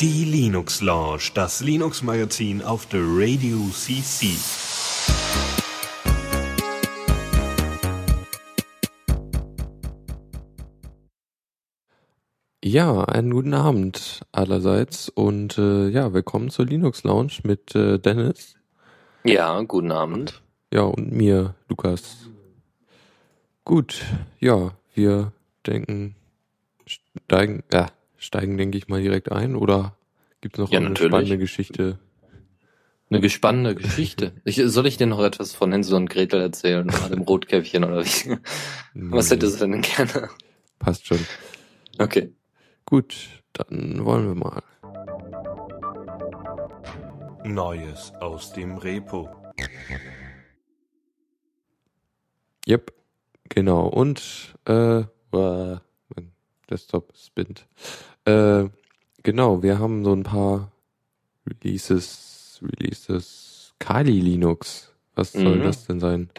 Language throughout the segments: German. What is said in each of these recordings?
Die Linux Lounge, das Linux Magazin auf der Radio CC. Ja, einen guten Abend allerseits und äh, ja, willkommen zur Linux Lounge mit äh, Dennis. Ja, guten Abend. Ja, und mir, Lukas. Gut, ja, wir denken, steigen, ja, steigen, denke ich mal, direkt ein oder gibt es noch Ja, eine natürlich. spannende Geschichte? Eine gespannte Geschichte. Ich, soll ich dir noch etwas von Hänsel und Gretel erzählen, oder dem Rotkäppchen oder wie? Was Nee, hättest du denn gerne? Passt schon. Okay. Gut, dann wollen wir mal. Neues aus dem Repo. Yep, genau. Und äh, äh, Desktop spinnt. Äh, genau, wir haben so ein paar Releases, Releases. Kali Linux. Was soll Mhm. das denn sein?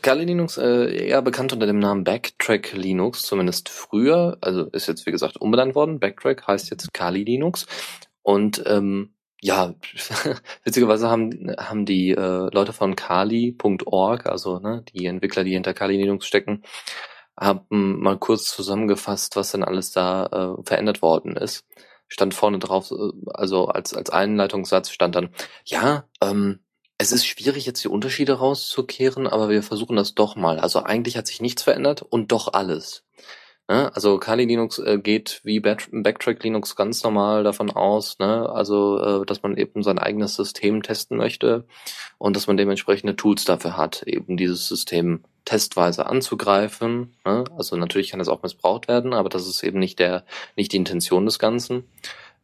Kali Linux, äh, eher bekannt unter dem Namen Backtrack Linux, zumindest früher, also ist jetzt wie gesagt umbenannt worden. Backtrack heißt jetzt Kali Linux. Und ähm, ja, witzigerweise haben, haben die äh, Leute von kali.org, also ne, die Entwickler, die hinter Kali Linux stecken, haben mal kurz zusammengefasst, was denn alles da äh, verändert worden ist. Stand vorne drauf, äh, also als, als Einleitungssatz stand dann, ja, ähm, es ist schwierig, jetzt die Unterschiede rauszukehren, aber wir versuchen das doch mal. Also eigentlich hat sich nichts verändert und doch alles. Ne? Also Kali Linux äh, geht wie Back- Backtrack Linux ganz normal davon aus, ne? also äh, dass man eben sein eigenes System testen möchte und dass man dementsprechende Tools dafür hat, eben dieses System testweise anzugreifen. Ne? Also natürlich kann es auch missbraucht werden, aber das ist eben nicht der nicht die Intention des Ganzen.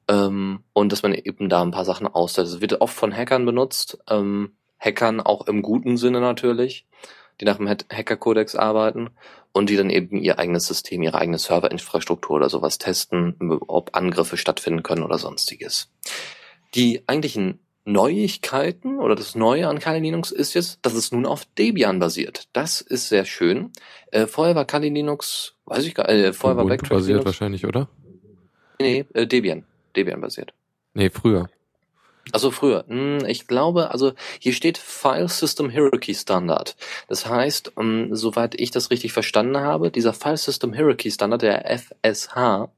Ähm, und dass man eben da ein paar Sachen aussetzt. Es wird oft von Hackern benutzt, ähm, Hackern auch im guten Sinne natürlich, die nach dem Hack- Hacker-Kodex arbeiten und die dann eben ihr eigenes System, ihre eigene Serverinfrastruktur oder sowas testen, ob Angriffe stattfinden können oder sonstiges. Die eigentlichen Neuigkeiten oder das Neue an Kali Linux ist jetzt, dass es nun auf Debian basiert. Das ist sehr schön. Äh, vorher war Kali Linux, weiß ich gar äh, vorher war Backtrack basiert Linux, wahrscheinlich, oder? nee, äh, Debian, Debian basiert. Nee, früher. Also früher. Hm, Ich glaube, also hier steht File System Hierarchy Standard. Das heißt, ähm, soweit ich das richtig verstanden habe, dieser File System Hierarchy Standard, der FSH,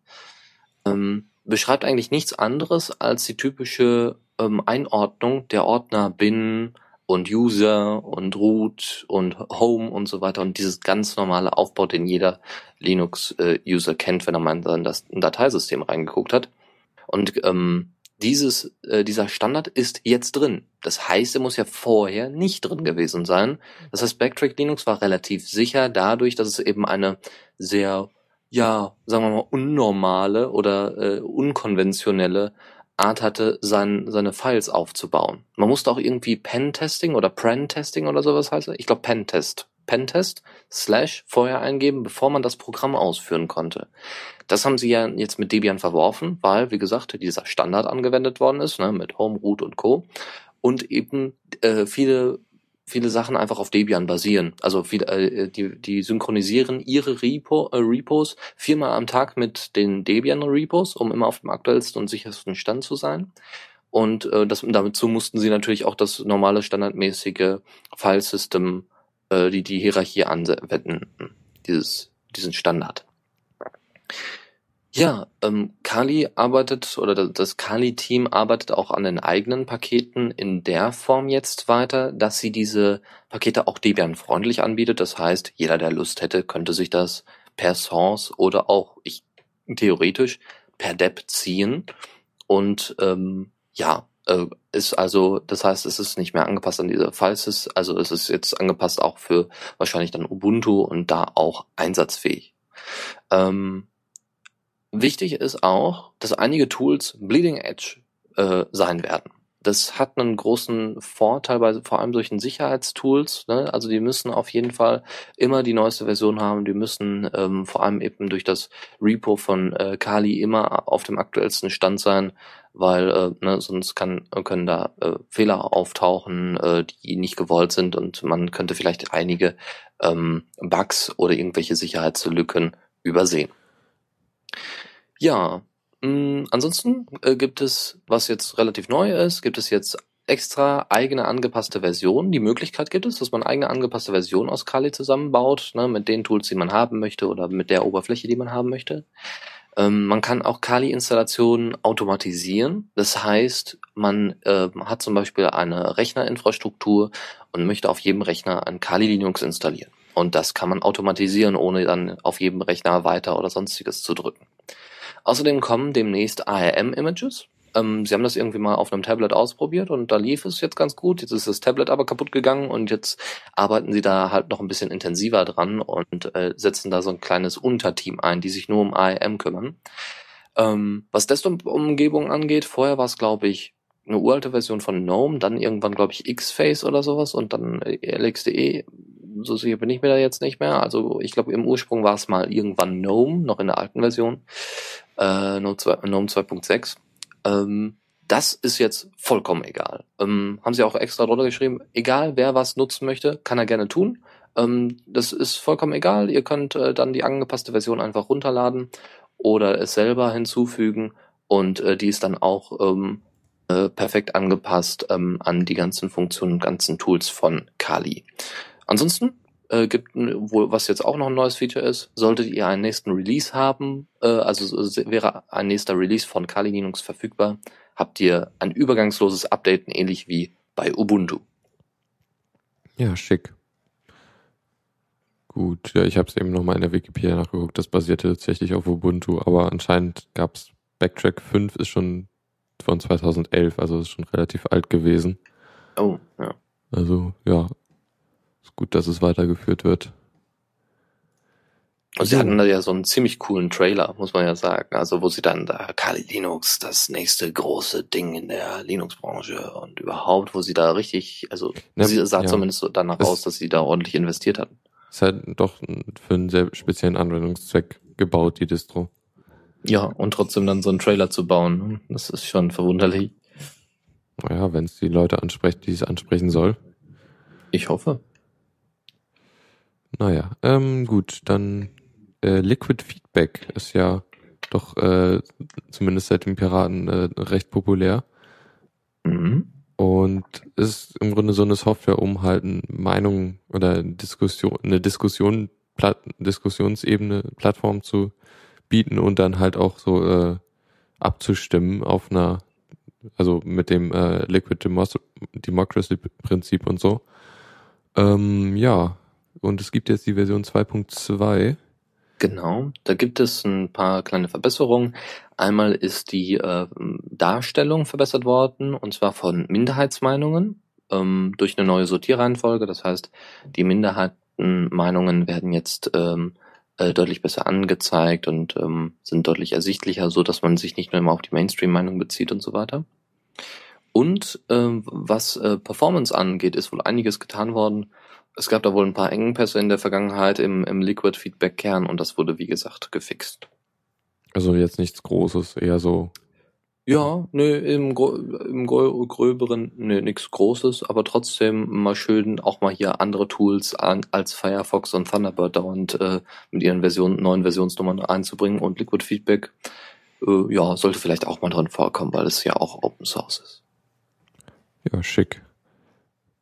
ähm, beschreibt eigentlich nichts anderes als die typische ähm, Einordnung der Ordner bin und User und Root und Home und so weiter und dieses ganz normale Aufbau, den jeder Linux-User kennt, wenn er mal in Das- Dateisystem reingeguckt hat. Und ähm, dieses, äh, dieser Standard ist jetzt drin. Das heißt, er muss ja vorher nicht drin gewesen sein. Das heißt, Backtrack Linux war relativ sicher dadurch, dass es eben eine sehr, ja, sagen wir mal, unnormale oder äh, unkonventionelle Art hatte, sein, seine Files aufzubauen. Man musste auch irgendwie Pen-Testing oder Pren-Testing oder sowas heißt. Ich glaube Pen-Test. Pen-Test slash vorher eingeben, bevor man das Programm ausführen konnte. Das haben sie ja jetzt mit Debian verworfen, weil, wie gesagt, dieser Standard angewendet worden ist, ne, mit Home, Root und Co. Und eben äh, viele, viele Sachen einfach auf Debian basieren. Also viele, äh, die, die synchronisieren ihre Repo, äh, Repos viermal am Tag mit den Debian-Repos, um immer auf dem aktuellsten und sichersten Stand zu sein. Und äh, das, dazu mussten sie natürlich auch das normale standardmäßige Filesystem, äh, die die Hierarchie anwenden, dieses, diesen Standard. Ja, ähm, Kali arbeitet oder das- Kali-Team arbeitet auch an den eigenen Paketen in der Form jetzt weiter, dass sie diese Pakete auch Debian-freundlich anbietet. Das heißt, jeder, der Lust hätte, könnte sich das per Source oder auch ich theoretisch per Dep ziehen und ähm, ja, äh, ist also, das heißt, es ist nicht mehr angepasst an diese Files, also es ist jetzt angepasst auch für wahrscheinlich dann Ubuntu und da auch einsatzfähig. Ähm, wichtig ist auch, dass einige Tools Bleeding Edge äh, sein werden. Das hat einen großen Vorteil bei vor allem solchen Sicherheitstools. Ne? Also die müssen auf jeden Fall immer die neueste Version haben. Die müssen ähm, vor allem eben durch das Repo von äh, Kali immer auf dem aktuellsten Stand sein, weil äh, ne, sonst kann, können da äh, Fehler auftauchen, äh, die nicht gewollt sind und man könnte vielleicht einige ähm, Bugs oder irgendwelche Sicherheitslücken übersehen. Ja, mh, ansonsten äh, gibt es, was jetzt relativ neu ist, gibt es jetzt extra eigene angepasste Versionen. Die Möglichkeit gibt es, dass man eigene angepasste Versionen aus Kali zusammenbaut, ne, mit den Tools, die man haben möchte oder mit der Oberfläche, die man haben möchte. Ähm, man kann auch Kali-Installationen automatisieren. Das heißt, man äh, hat zum Beispiel eine Rechnerinfrastruktur und möchte auf jedem Rechner ein Kali Linux installieren. Und das kann man automatisieren, ohne dann auf jedem Rechner weiter oder sonstiges zu drücken. Außerdem kommen demnächst ARM-Images. Ähm, sie haben das irgendwie mal auf einem Tablet ausprobiert und da lief es jetzt ganz gut. Jetzt ist das Tablet aber kaputt gegangen und jetzt arbeiten sie da halt noch ein bisschen intensiver dran und äh, setzen da so ein kleines Unterteam ein, die sich nur um ARM kümmern. Ähm, was Desktop-Umgebung angeht, vorher war es, glaube ich, eine uralte Version von GNOME, dann irgendwann, glaube ich, Xface oder sowas und dann äh, LXDE. So sicher bin ich mir da jetzt nicht mehr. Also ich glaube, im Ursprung war es mal irgendwann GNOME, noch in der alten Version, äh, GNOME 2.6. Ähm, das ist jetzt vollkommen egal. Ähm, haben sie auch extra drunter geschrieben, egal wer was nutzen möchte, kann er gerne tun. Ähm, das ist vollkommen egal. Ihr könnt äh, dann die angepasste Version einfach runterladen oder es selber hinzufügen und äh, die ist dann auch ähm, äh, perfekt angepasst ähm, an die ganzen Funktionen und ganzen Tools von Kali. Ansonsten äh, gibt wohl, was jetzt auch noch ein neues Feature ist, solltet ihr einen nächsten Release haben, äh, also wäre ein nächster Release von Kali Linux verfügbar, habt ihr ein übergangsloses Update, ähnlich wie bei Ubuntu. Ja, schick. Gut, ja, ich habe es eben nochmal in der Wikipedia nachgeguckt, das basierte tatsächlich auf Ubuntu, aber anscheinend gab's Backtrack 5 ist schon von 2011, also ist schon relativ alt gewesen. Oh, ja. Also, ja, ist gut, dass es weitergeführt wird. Und sie hatten da ja so einen ziemlich coolen Trailer, muss man ja sagen. Also wo sie dann da Kali Linux, das nächste große Ding in der Linux-Branche und überhaupt, wo sie da richtig, also ja, sie sah ja. zumindest so danach es aus, dass sie da ordentlich investiert hatten. Ist halt doch für einen sehr speziellen Anwendungszweck gebaut, die Distro. Ja, und trotzdem dann so einen Trailer zu bauen, ne? das ist schon verwunderlich. Naja, wenn es die Leute anspricht, die es ansprechen soll. Ich hoffe. Naja, ähm, gut, dann äh, Liquid Feedback ist ja doch äh, zumindest seit den Piraten äh, recht populär. Mhm. Und ist im Grunde so eine Software, um halt Meinungen oder Diskussion, eine Diskussion, Plat Diskussionsebene, Plattform zu bieten und dann halt auch so äh, abzustimmen auf einer, also mit dem äh, Liquid Democracy Prinzip und so. Ähm, ja, und es gibt jetzt die Version 2.2. Genau, da gibt es ein paar kleine Verbesserungen. Einmal ist die äh, Darstellung verbessert worden, und zwar von Minderheitsmeinungen ähm, durch eine neue Sortierreihenfolge. Das heißt, die Minderheitenmeinungen werden jetzt ähm, äh, deutlich besser angezeigt und ähm, sind deutlich ersichtlicher, so dass man sich nicht nur immer auf die Mainstream-Meinung bezieht und so weiter. Und ähm, was äh, Performance angeht, ist wohl einiges getan worden. Es gab da wohl ein paar Engpässe in der Vergangenheit im, im Liquid Feedback Kern und das wurde wie gesagt gefixt. Also jetzt nichts Großes, eher so. Ja, nö, im, im gröberen, nö, nichts Großes, aber trotzdem mal schön auch mal hier andere Tools an, als Firefox und Thunderbird dauernd äh, mit ihren Versionen, neuen Versionsnummern einzubringen und Liquid Feedback, äh, ja, sollte vielleicht auch mal drin vorkommen, weil es ja auch Open Source ist. Ja, schick.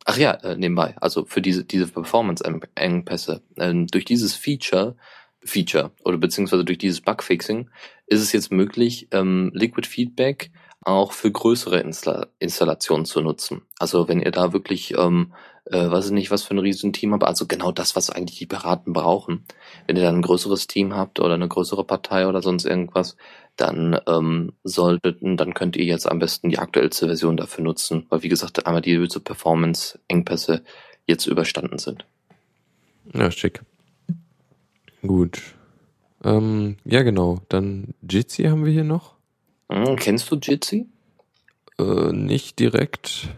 Ach ja, äh, nebenbei, also für diese, diese Performance-Engpässe. Ähm, durch dieses Feature, Feature oder beziehungsweise durch dieses Bugfixing ist es jetzt möglich, ähm, Liquid Feedback auch für größere Insta Installationen zu nutzen. Also wenn ihr da wirklich, ähm, äh, weiß ich nicht, was für ein riesen Team habt, also genau das, was eigentlich die Piraten brauchen. Wenn ihr da ein größeres Team habt oder eine größere Partei oder sonst irgendwas, dann ähm, solltet, dann könnt ihr jetzt am besten die aktuellste Version dafür nutzen, weil wie gesagt, einmal die Performance-Engpässe jetzt überstanden sind. Ja, schick. Gut. Ähm, ja, genau. Dann Jitsi haben wir hier noch. Hm, kennst du Jitsi? Äh, nicht direkt.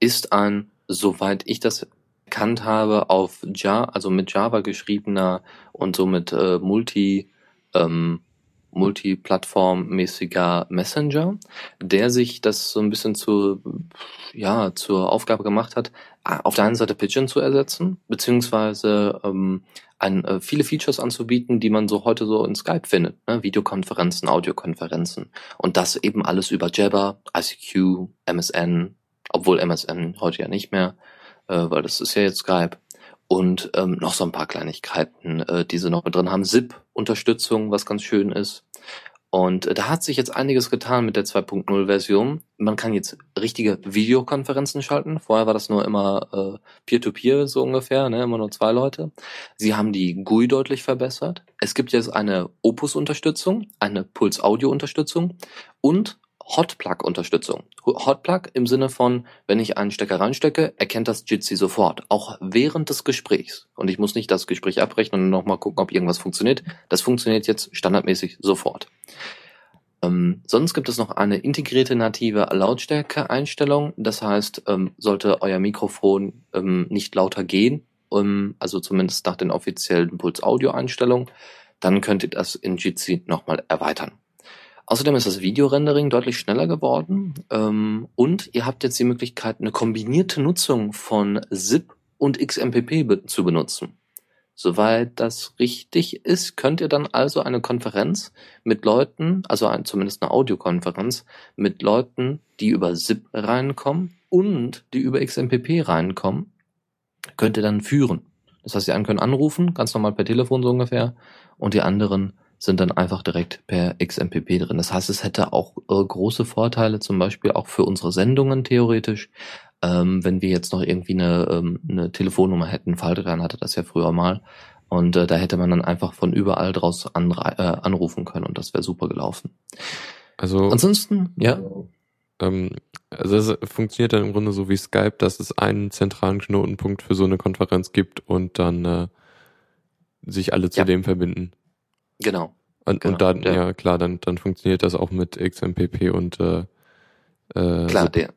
Ist ein, soweit ich das erkannt habe, auf Java, also mit Java geschriebener und somit äh, Multi, ähm, multiplattformmäßiger Messenger, der sich das so ein bisschen zu, ja, zur Aufgabe gemacht hat, auf der einen Seite Pigeon zu ersetzen, beziehungsweise ähm, ein, äh, viele Features anzubieten, die man so heute so in Skype findet, ne? Videokonferenzen, Audiokonferenzen und das eben alles über Jabber, ICQ, MSN, obwohl MSN heute ja nicht mehr, äh, weil das ist ja jetzt Skype und ähm, noch so ein paar Kleinigkeiten, äh, die sie noch mit drin haben. SIP-Unterstützung, was ganz schön ist. Und äh, da hat sich jetzt einiges getan mit der 2.0-Version. Man kann jetzt richtige Videokonferenzen schalten. Vorher war das nur immer äh, Peer-to-Peer so ungefähr, ne? immer nur zwei Leute. Sie haben die GUI deutlich verbessert. Es gibt jetzt eine Opus-Unterstützung, eine Puls-Audio-Unterstützung und Hotplug-Unterstützung. Hotplug im Sinne von, wenn ich einen Stecker reinstecke, erkennt das Jitsi sofort, auch während des Gesprächs. Und ich muss nicht das Gespräch abbrechen und nochmal gucken, ob irgendwas funktioniert. Das funktioniert jetzt standardmäßig sofort. Ähm, sonst gibt es noch eine integrierte native Lautstärke-Einstellung. Das heißt, ähm, sollte euer Mikrofon ähm, nicht lauter gehen, ähm, also zumindest nach den offiziellen Puls-Audio-Einstellungen, dann könnt ihr das in Jitsi nochmal erweitern. Außerdem ist das Videorendering deutlich schneller geworden ähm, und ihr habt jetzt die Möglichkeit, eine kombinierte Nutzung von ZIP und XMPP zu benutzen. Soweit das richtig ist, könnt ihr dann also eine Konferenz mit Leuten, also ein, zumindest eine Audiokonferenz, mit Leuten, die über ZIP reinkommen und die über XMPP reinkommen, könnt ihr dann führen. Das heißt, die einen können anrufen, ganz normal per Telefon so ungefähr, und die anderen sind dann einfach direkt per XMPP drin. Das heißt, es hätte auch äh, große Vorteile, zum Beispiel auch für unsere Sendungen theoretisch, ähm, wenn wir jetzt noch irgendwie eine, ähm, eine Telefonnummer hätten. Faltran hatte das ja früher mal. Und äh, da hätte man dann einfach von überall draus äh, anrufen können und das wäre super gelaufen. Also ansonsten, ja. Ähm, also es funktioniert dann im Grunde so wie Skype, dass es einen zentralen Knotenpunkt für so eine Konferenz gibt und dann äh, sich alle zu ja. dem verbinden. Genau. Und, genau, und dann, ja. ja. klar, dann, dann funktioniert das auch mit XMPP und äh, äh, Klar, der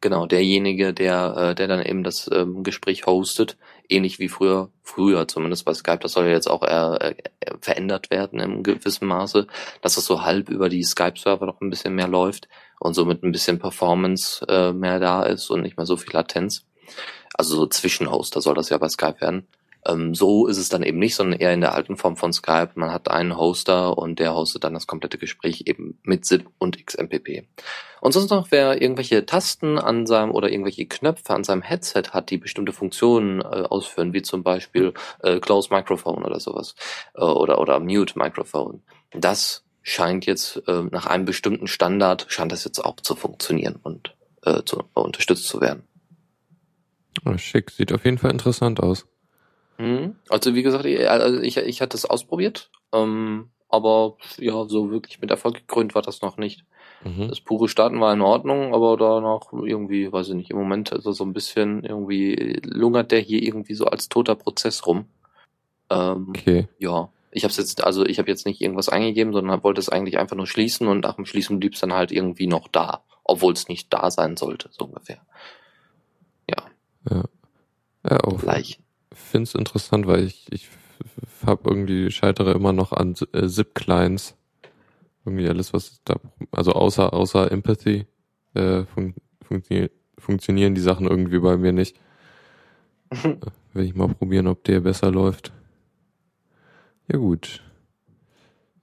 genau, derjenige, der, äh, der dann eben das ähm, Gespräch hostet, ähnlich wie früher, früher zumindest bei Skype, das soll ja jetzt auch äh, äh, verändert werden im gewissen Maße, dass es so halb über die Skype-Server noch ein bisschen mehr läuft und somit ein bisschen Performance äh, mehr da ist und nicht mehr so viel Latenz. Also so Zwischenhoster soll das ja bei Skype werden. Ähm, so ist es dann eben nicht, sondern eher in der alten Form von Skype. Man hat einen Hoster und der hostet dann das komplette Gespräch eben mit ZIP und XMPP. Und sonst noch, wer irgendwelche Tasten an seinem oder irgendwelche Knöpfe an seinem Headset hat, die bestimmte Funktionen äh, ausführen, wie zum Beispiel äh, Close Microphone oder sowas äh, oder oder Mute Microphone. Das scheint jetzt äh, nach einem bestimmten Standard scheint das jetzt auch zu funktionieren und äh, zu, äh, unterstützt zu werden. Oh, schick, sieht auf jeden Fall interessant aus. Mhm. Also wie gesagt, ich, also ich, ich hatte es ausprobiert, ähm, aber ja, so wirklich mit Erfolg gekrönt war das noch nicht. Mhm. Das pure Starten war in Ordnung, aber danach irgendwie, weiß ich nicht, im Moment also so ein bisschen irgendwie lungert der hier irgendwie so als toter Prozess rum. Ähm, okay. Ja, ich habe jetzt, also ich habe jetzt nicht irgendwas eingegeben, sondern wollte es eigentlich einfach nur schließen und nach dem Schließen blieb es dann halt irgendwie noch da, obwohl es nicht da sein sollte, so ungefähr. Ja. Ja. Ja, auch. Gleich finde es interessant, weil ich, ich habe irgendwie scheitere immer noch an äh, Zip-Clients. Irgendwie alles, was da, also außer, außer Empathy, äh, fun funktioniert, funktionieren die Sachen irgendwie bei mir nicht. Will ich mal probieren, ob der besser läuft. Ja gut.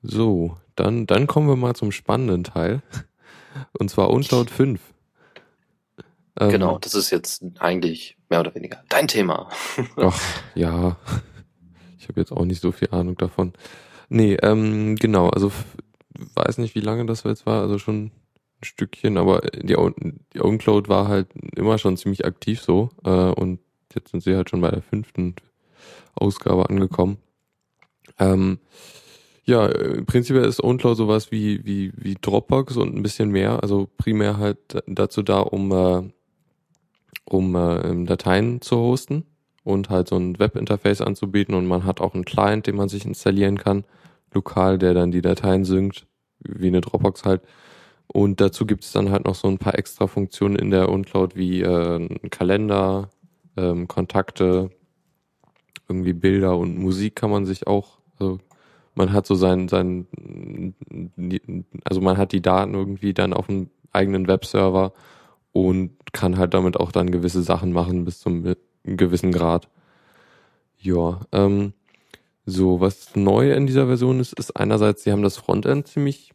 So, dann, dann kommen wir mal zum spannenden Teil. Und zwar Uncloud 5. Ähm, genau, das ist jetzt eigentlich mehr oder weniger dein Thema. Ach, ja. Ich habe jetzt auch nicht so viel Ahnung davon. Nee, ähm, genau, also weiß nicht, wie lange das jetzt war, also schon ein Stückchen, aber die, die OwnCloud war halt immer schon ziemlich aktiv so äh, und jetzt sind sie halt schon bei der fünften Ausgabe angekommen. Ähm, ja, prinzipiell ist OwnCloud sowas wie, wie, wie Dropbox und ein bisschen mehr, also primär halt dazu da, um äh, um äh, Dateien zu hosten und halt so ein Webinterface anzubieten und man hat auch einen Client, den man sich installieren kann, lokal, der dann die Dateien synkt, wie eine Dropbox halt. Und dazu gibt es dann halt noch so ein paar extra Funktionen in der uncloud wie äh, Kalender, ähm, Kontakte, irgendwie Bilder und Musik kann man sich auch, also man hat so sein, sein, also man hat die Daten irgendwie dann auf einem eigenen Webserver und kann halt damit auch dann gewisse Sachen machen bis zum gewissen Grad. Ja, ähm, so, was neu in dieser Version ist, ist einerseits, sie haben das Frontend ziemlich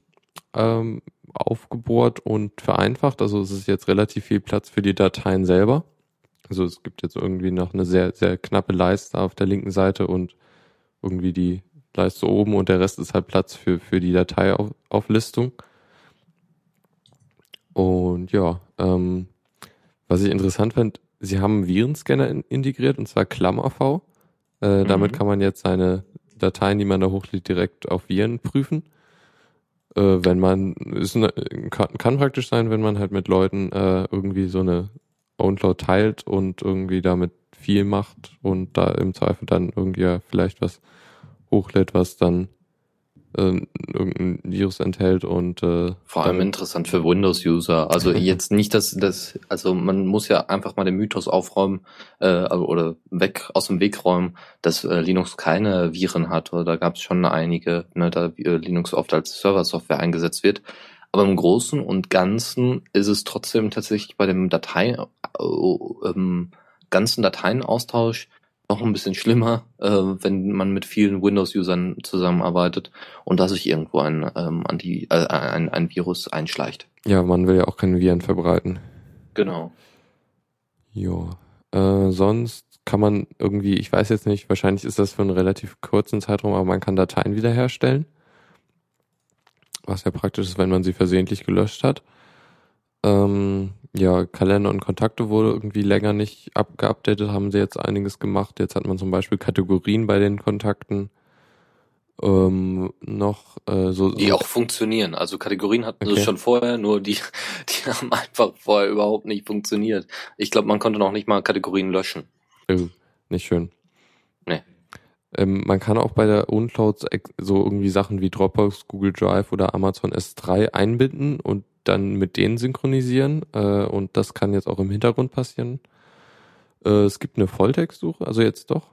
ähm, aufgebohrt und vereinfacht. Also es ist jetzt relativ viel Platz für die Dateien selber. Also es gibt jetzt irgendwie noch eine sehr, sehr knappe Leiste auf der linken Seite und irgendwie die Leiste oben und der Rest ist halt Platz für, für die Dateiauflistung. Und ja, ähm, was ich interessant fand, sie haben einen Virenscanner in, integriert und zwar KlammerV. Äh, mhm. Damit kann man jetzt seine Dateien, die man da hochlädt, direkt auf Viren prüfen. Äh, wenn man, ist eine, kann, kann praktisch sein, wenn man halt mit Leuten äh, irgendwie so eine OwnCloud teilt und irgendwie damit viel macht und da im Zweifel dann irgendwie ja vielleicht was hochlädt, was dann äh, irgendein Virus enthält und äh, vor allem interessant für Windows-User. Also jetzt nicht, dass das, also man muss ja einfach mal den Mythos aufräumen äh, oder weg aus dem Weg räumen, dass äh, Linux keine Viren hat. Oder da gab es schon einige, ne, da äh, Linux oft als Server-Software eingesetzt wird. Aber im Großen und Ganzen ist es trotzdem tatsächlich bei dem Datei, äh, ähm, ganzen Dateienaustausch noch ein bisschen schlimmer, äh, wenn man mit vielen Windows-Usern zusammenarbeitet und da sich irgendwo ein, ähm, Anti, äh, ein, ein Virus einschleicht. Ja, man will ja auch keine Viren verbreiten. Genau. Ja. Äh, sonst kann man irgendwie, ich weiß jetzt nicht, wahrscheinlich ist das für einen relativ kurzen Zeitraum, aber man kann Dateien wiederherstellen. Was ja praktisch ist, wenn man sie versehentlich gelöscht hat. Ähm, ja, Kalender und Kontakte wurde irgendwie länger nicht abgeupdatet, haben sie jetzt einiges gemacht. Jetzt hat man zum Beispiel Kategorien bei den Kontakten. Ähm, noch äh, so, die so auch funktionieren. Also Kategorien hatten okay. sie schon vorher, nur die, die haben einfach vorher überhaupt nicht funktioniert. Ich glaube, man konnte noch nicht mal Kategorien löschen. Oh, nicht schön. Nee. Ähm, man kann auch bei der Uncloud so irgendwie Sachen wie Dropbox, Google Drive oder Amazon S3 einbinden und dann mit denen synchronisieren äh, und das kann jetzt auch im Hintergrund passieren. Äh, es gibt eine Volltextsuche, also jetzt doch?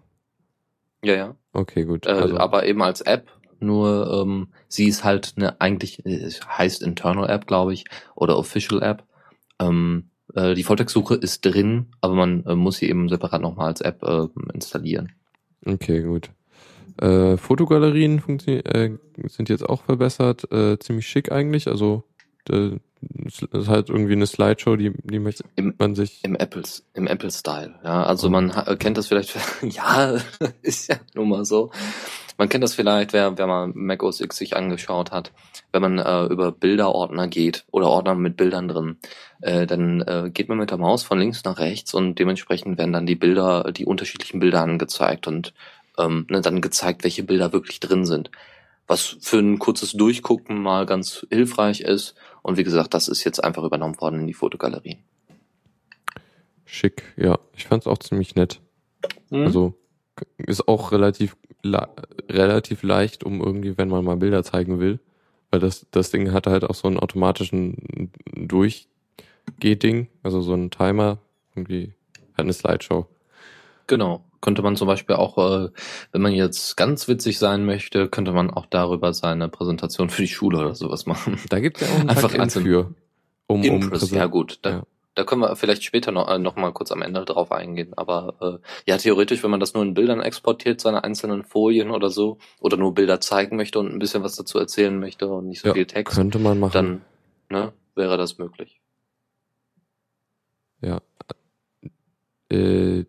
Ja, ja. Okay, gut. Äh, also. Aber eben als App, nur ähm, sie ist halt eine eigentlich, heißt Internal App, glaube ich, oder Official App. Ähm, äh, die Volltextsuche ist drin, aber man äh, muss sie eben separat nochmal als App äh, installieren. Okay, gut. Äh, Fotogalerien äh, sind jetzt auch verbessert, äh, ziemlich schick eigentlich. Also das ist halt irgendwie eine Slideshow, die, die möchte Im, man sich. Im Apples, im Apple-Style, ja. Also man kennt das vielleicht, ja, ist ja nun mal so. Man kennt das vielleicht, wer, wer mal Mac OS X sich angeschaut hat, wenn man äh, über Bilderordner geht oder Ordner mit Bildern drin, äh, dann äh, geht man mit der Maus von links nach rechts und dementsprechend werden dann die Bilder, die unterschiedlichen Bilder angezeigt und ähm, ne, dann gezeigt, welche Bilder wirklich drin sind. Was für ein kurzes Durchgucken mal ganz hilfreich ist und wie gesagt, das ist jetzt einfach übernommen worden in die Fotogalerie. Schick, ja. Ich fand es auch ziemlich nett. Mhm. Also ist auch relativ relativ leicht, um irgendwie, wenn man mal Bilder zeigen will, weil das das Ding hat halt auch so einen automatischen Durchgehding, also so einen Timer, irgendwie hat eine Slideshow. Genau. Könnte man zum Beispiel auch, äh, wenn man jetzt ganz witzig sein möchte, könnte man auch darüber seine Präsentation für die Schule oder sowas machen. Da gibt es ja auch einen Einfach Tag für. Um, Impress, um ja gut. Da, ja. da können wir vielleicht später noch, äh, noch mal kurz am Ende drauf eingehen. Aber äh, ja, theoretisch, wenn man das nur in Bildern exportiert, seine einzelnen Folien oder so, oder nur Bilder zeigen möchte und ein bisschen was dazu erzählen möchte und nicht so ja, viel Text, könnte man machen. dann ne, wäre das möglich. Ja. Äh,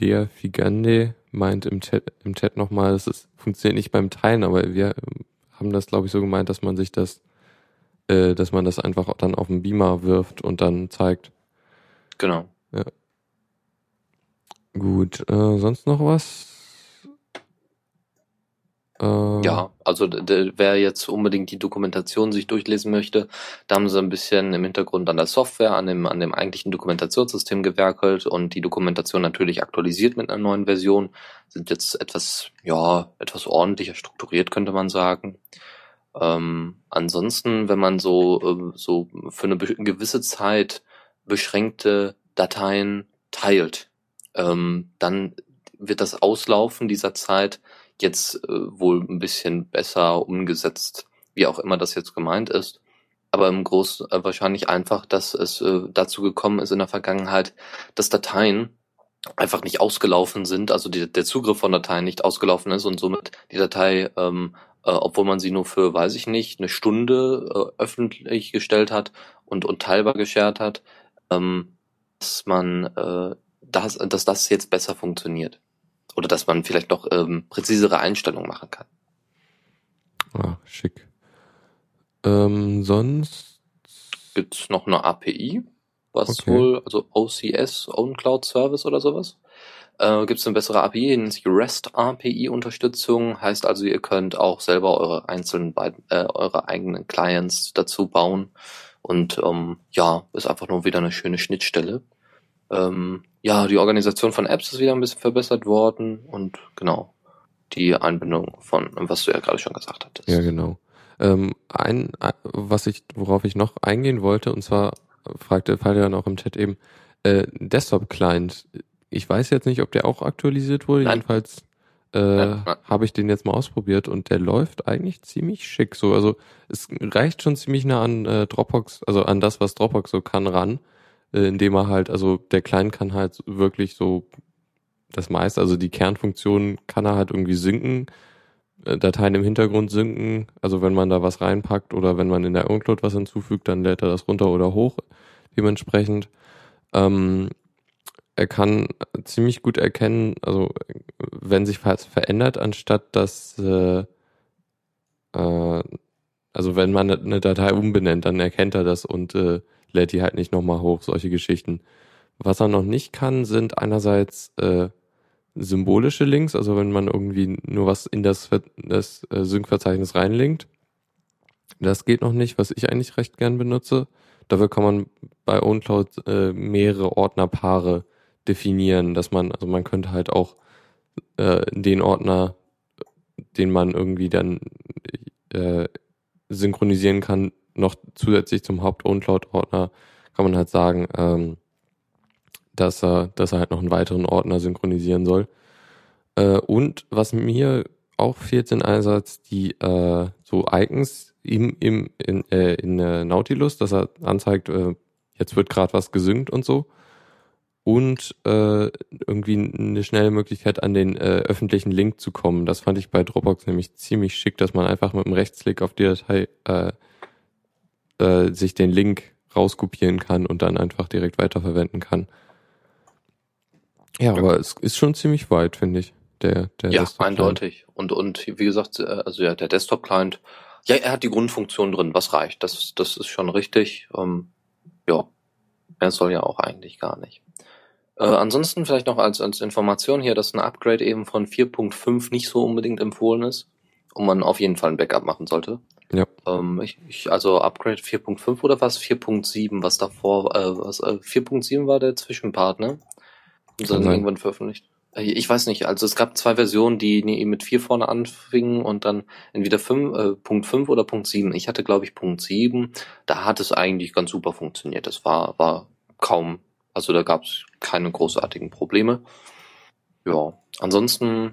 der Figande meint im Chat, im Chat nochmal, es ist, funktioniert nicht beim Teilen, aber wir haben das, glaube ich, so gemeint, dass man sich das, äh, dass man das einfach dann auf den Beamer wirft und dann zeigt. Genau. Ja. Gut, äh, sonst noch was? Äh, ja, also wer jetzt unbedingt die Dokumentation sich durchlesen möchte, da haben sie ein bisschen im Hintergrund an der Software, an dem, an dem eigentlichen Dokumentationssystem gewerkelt und die Dokumentation natürlich aktualisiert mit einer neuen Version, sind jetzt etwas, ja, etwas ordentlicher strukturiert, könnte man sagen. Ähm, ansonsten, wenn man so, äh, so für eine gewisse Zeit beschränkte Dateien teilt, ähm, dann wird das Auslaufen dieser Zeit jetzt äh, wohl ein bisschen besser umgesetzt, wie auch immer das jetzt gemeint ist. aber im Großen äh, wahrscheinlich einfach, dass es äh, dazu gekommen ist in der Vergangenheit, dass Dateien einfach nicht ausgelaufen sind, also die, der Zugriff von Dateien nicht ausgelaufen ist und somit die Datei, ähm, äh, obwohl man sie nur für, weiß ich nicht, eine Stunde äh, öffentlich gestellt hat und, und teilbar geshared hat, ähm, dass man äh, das, dass das jetzt besser funktioniert. Oder dass man vielleicht noch ähm, präzisere Einstellungen machen kann. Ah, schick. Ähm, sonst Gibt's noch eine API, was Okay. wohl, also OCS, Own Cloud Service oder sowas. Äh, Gibt es eine bessere API, nennt sich REST API Unterstützung, heißt also, ihr könnt auch selber eure einzelnen äh, eure eigenen Clients dazu bauen und ähm, ja, ist einfach nur wieder eine schöne Schnittstelle. Ähm, ja, die Organisation von Apps ist wieder ein bisschen verbessert worden und genau die Einbindung von, was du ja gerade schon gesagt hattest. Ja, genau. Ähm, ein, ein- was ich, worauf ich noch eingehen wollte, und zwar fragte Fabian auch im Chat eben, äh, Desktop-Client. Ich weiß jetzt nicht, ob der auch aktualisiert wurde. Nein. Jedenfalls äh, habe ich den jetzt mal ausprobiert und der läuft eigentlich ziemlich schick. So, also es reicht schon ziemlich nah an äh, Dropbox, also an das, was Dropbox so kann, ran, äh, indem er halt, also der Client kann halt wirklich so das meiste, also die Kernfunktionen kann er halt irgendwie sinken, äh, Dateien im Hintergrund sinken, also wenn man da was reinpackt oder wenn man in der OwnCloud was hinzufügt, dann lädt er das runter oder hoch dementsprechend. Ähm, er kann ziemlich gut erkennen, also wenn sich was verändert, anstatt dass äh, äh, also wenn man eine Datei umbenennt, dann erkennt er das und äh, lädt die halt nicht nochmal hoch, solche Geschichten. Was er noch nicht kann, sind einerseits äh, symbolische Links, also wenn man irgendwie nur was in das, das äh, Sync-Verzeichnis reinlinkt. Das geht noch nicht, was ich eigentlich recht gern benutze. Dafür kann man bei OwnCloud äh, mehrere Ordnerpaare definieren, dass man, also man könnte halt auch äh, den Ordner, den man irgendwie dann äh, synchronisieren kann, noch zusätzlich zum Haupt-OwnCloud-Ordner, kann man halt sagen, ähm, dass er, dass er halt noch einen weiteren Ordner synchronisieren soll. Äh, und was mir auch fehlt, sind einerseits die äh, so Icons im, im, in, äh, in äh, Nautilus, dass er anzeigt, äh, jetzt wird gerade was gesynkt und so. Und äh, irgendwie eine schnelle Möglichkeit, an den öffentlichen Link zu kommen. Das fand ich bei Dropbox nämlich ziemlich schick, dass man einfach mit einem Rechtsklick auf die Datei äh, sich den Link rauskopieren kann und dann einfach direkt weiterverwenden kann. Ja, aber es ist schon ziemlich weit, finde ich. Der, der Ja, eindeutig. Und, und wie gesagt, äh, also ja, der Desktop-Client, ja, er hat die Grundfunktion drin, was reicht. Das, das ist schon richtig. Ähm, ja, er soll ja auch eigentlich gar nicht. Äh, ansonsten vielleicht noch als, als Information hier, dass ein Upgrade eben von 4.5 nicht so unbedingt empfohlen ist und man auf jeden Fall ein Backup machen sollte. Ja. Ähm, ich, ich, also Upgrade 4.5 oder was? 4.7, was davor, äh, was, äh, 4.7 war der Zwischenpart, ne? Und dann irgendwann veröffentlicht. Äh, Ich weiß nicht, also es gab zwei Versionen, die die mit 4 vorne anfingen und dann entweder 5, äh, Punkt 5 oder Punkt 7. Ich hatte, glaube ich, Punkt 7. Da hat es eigentlich ganz super funktioniert. Das war, war kaum, also da gab es keine großartigen Probleme. Ja, ansonsten,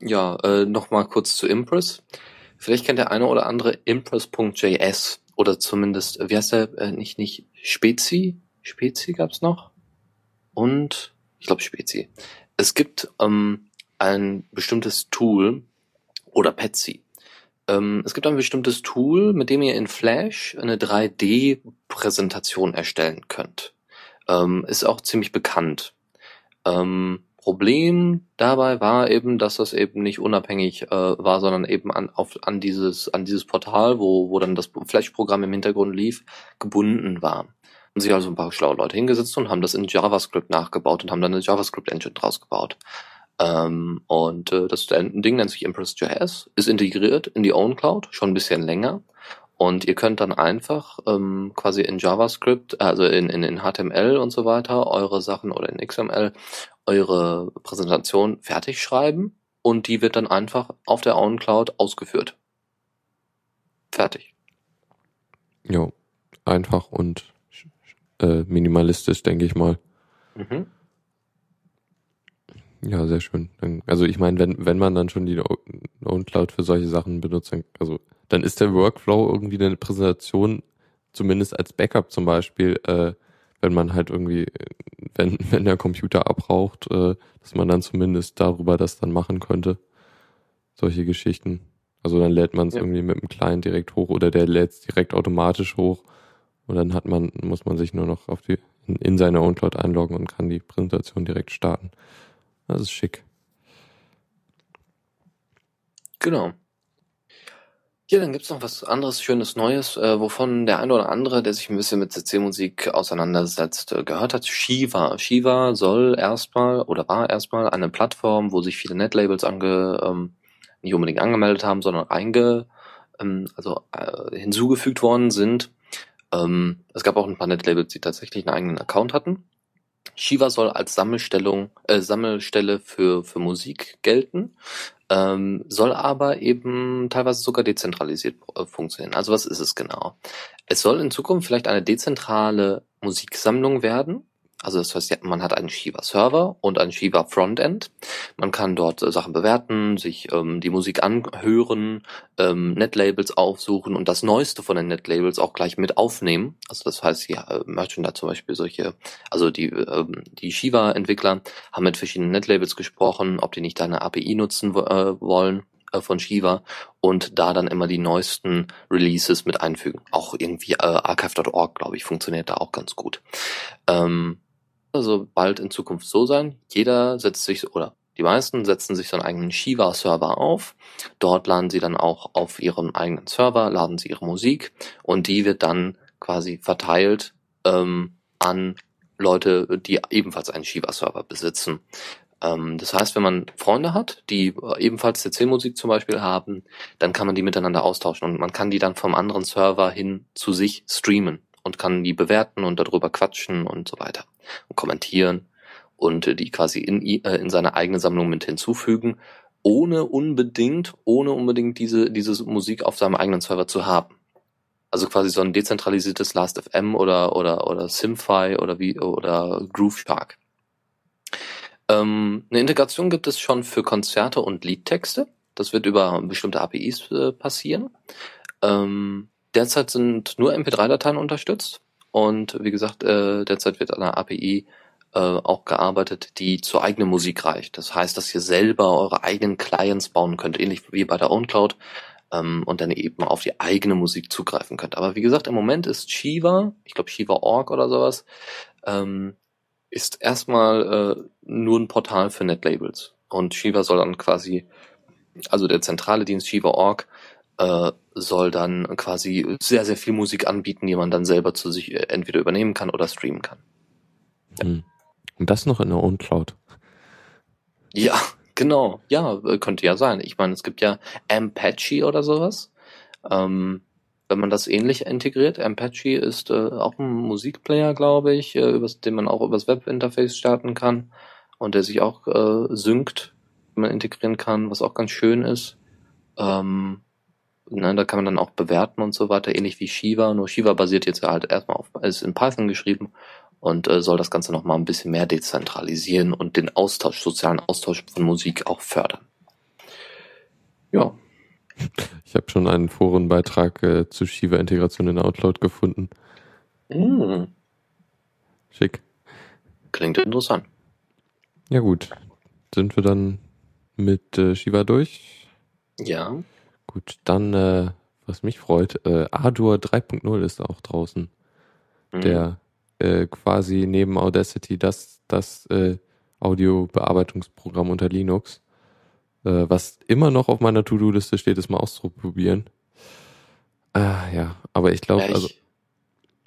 ja, äh, nochmal kurz zu Impress. Vielleicht kennt der eine oder andere Impress.js oder zumindest, wie heißt der, äh, nicht, nicht Spezi? Spezi gab's noch? Und, ich glaube Spezi. Es gibt ähm, ein bestimmtes Tool oder Petsy. Ähm, es gibt ein bestimmtes Tool, mit dem ihr in Flash eine 3D-Präsentation erstellen könnt. Ähm, ist auch ziemlich bekannt. Ähm, Problem dabei war eben, dass das eben nicht unabhängig äh, war, sondern eben an, auf, an, dieses, an dieses Portal, wo, wo dann das Flash-Programm im Hintergrund lief, gebunden war. Haben sich also ein paar schlaue Leute hingesetzt und haben das in JavaScript nachgebaut und haben dann eine JavaScript-Engine draus gebaut. Ähm, und äh, das Ding nennt sich Impress.js, ist integriert in die OwnCloud, schon ein bisschen länger. Und ihr könnt dann einfach ähm, quasi in JavaScript, also in, in, in HTML und so weiter, eure Sachen oder in XML, eure Präsentation fertig schreiben und die wird dann einfach auf der OwnCloud ausgeführt. Fertig. Jo, einfach und äh, minimalistisch, denke ich mal. Mhm. Ja, sehr schön. Also ich meine, wenn, wenn man dann schon die OwnCloud für solche Sachen benutzt, dann, also dann ist der Workflow irgendwie eine Präsentation, zumindest als Backup zum Beispiel, äh, wenn man halt irgendwie, wenn, wenn der Computer abraucht, äh, dass man dann zumindest darüber das dann machen könnte. Solche Geschichten. Also dann lädt man es ja. irgendwie mit dem Client direkt hoch oder der lädt es direkt automatisch hoch und dann hat man, muss man sich nur noch auf die, in, in seine OwnCloud einloggen und kann die Präsentation direkt starten. Das ist schick. Genau. Ja, dann gibt's noch was anderes, Schönes, Neues, äh, wovon der eine oder andere, der sich ein bisschen mit CC-Musik auseinandersetzt, äh, gehört hat. Shiva. Shiva soll erstmal oder war erstmal eine Plattform, wo sich viele Netlabels ange, ähm, nicht unbedingt angemeldet haben, sondern einge, ähm, also äh, hinzugefügt worden sind. Ähm, es gab auch ein paar Netlabels, die tatsächlich einen eigenen Account hatten. Shiva soll als Sammelstellung, äh, Sammelstelle für, für Musik gelten ähm, soll aber eben teilweise sogar dezentralisiert äh, funktionieren. Also was ist es genau? Es soll in Zukunft vielleicht eine dezentrale Musiksammlung werden, also das heißt, man hat einen Shiva-Server und einen Shiva-Frontend. Man kann dort äh, Sachen bewerten, sich ähm, die Musik anhören, ähm, Netlabels aufsuchen und das Neueste von den Netlabels auch gleich mit aufnehmen. Also das heißt, ja, äh, da zum Beispiel solche, also die, ähm, die Shiva-Entwickler haben mit verschiedenen Netlabels gesprochen, ob die nicht eine API nutzen äh, wollen äh, von Shiva und da dann immer die neuesten Releases mit einfügen. Auch irgendwie äh, archive.org, glaube ich, funktioniert da auch ganz gut. Ähm, also bald in Zukunft so sein. Jeder setzt sich oder die meisten setzen sich so einen eigenen Shiva-Server auf. Dort laden sie dann auch auf ihrem eigenen Server, laden sie ihre Musik und die wird dann quasi verteilt ähm, an Leute, die ebenfalls einen Shiva-Server besitzen. Ähm, das heißt, wenn man Freunde hat, die ebenfalls CC-Musik zum Beispiel haben, dann kann man die miteinander austauschen und man kann die dann vom anderen Server hin zu sich streamen und kann die bewerten und darüber quatschen und so weiter und kommentieren und die quasi in, äh, in seine eigene Sammlung mit hinzufügen, ohne unbedingt, ohne unbedingt diese, diese Musik auf seinem eigenen Server zu haben. Also quasi so ein dezentralisiertes Last.fm oder, oder, oder Simfy oder wie, oder Groove Shark. Ähm, eine Integration gibt es schon für Konzerte und Liedtexte. Das wird über bestimmte APIs äh, passieren. Ähm, Derzeit sind nur MP3-Dateien unterstützt und wie gesagt, äh, derzeit wird an einer API äh, auch gearbeitet, die zur eigenen Musik reicht. Das heißt, dass ihr selber eure eigenen Clients bauen könnt, ähnlich wie bei der OwnCloud ähm, und dann eben auf die eigene Musik zugreifen könnt. Aber wie gesagt, im Moment ist Shiva, ich glaube Shiva.org oder sowas, ähm, ist erstmal äh, nur ein Portal für Netlabels. Und Shiva soll dann quasi, also der zentrale Dienst Shiva.org äh, soll dann quasi sehr, sehr viel Musik anbieten, die man dann selber zu sich äh, entweder übernehmen kann oder streamen kann. Ja. Hm. Und das noch in der OwnCloud. Ja, genau. Ja, äh, könnte ja sein. Ich meine, es gibt ja Ampache oder sowas. Ähm, wenn man das ähnlich integriert, Apache ist äh, auch ein Musikplayer, glaube ich, äh, übers, den man auch übers Webinterface starten kann und der sich auch äh, synkt, wenn man integrieren kann, was auch ganz schön ist. Ähm, Ne, da kann man dann auch bewerten und so weiter, ähnlich wie Shiva. Nur Shiva basiert jetzt halt erstmal auf, ist in Python geschrieben und äh, soll das Ganze nochmal ein bisschen mehr dezentralisieren und den Austausch, sozialen Austausch von Musik auch fördern. Ja. Ich habe schon einen Forenbeitrag äh, zu Shiva-Integration in Outload gefunden. Mm. Schick. Klingt interessant. Ja gut. Sind wir dann mit äh, Shiva durch? Ja. Gut, dann, äh, was mich freut, äh, Ardour 3.0 ist auch draußen. Mhm. Der äh, quasi neben Audacity das, das äh, Audiobearbeitungsprogramm unter Linux. Äh, was immer noch auf meiner To-Do-Liste steht, ist mal auszuprobieren. Äh, ja, aber ich glaube, also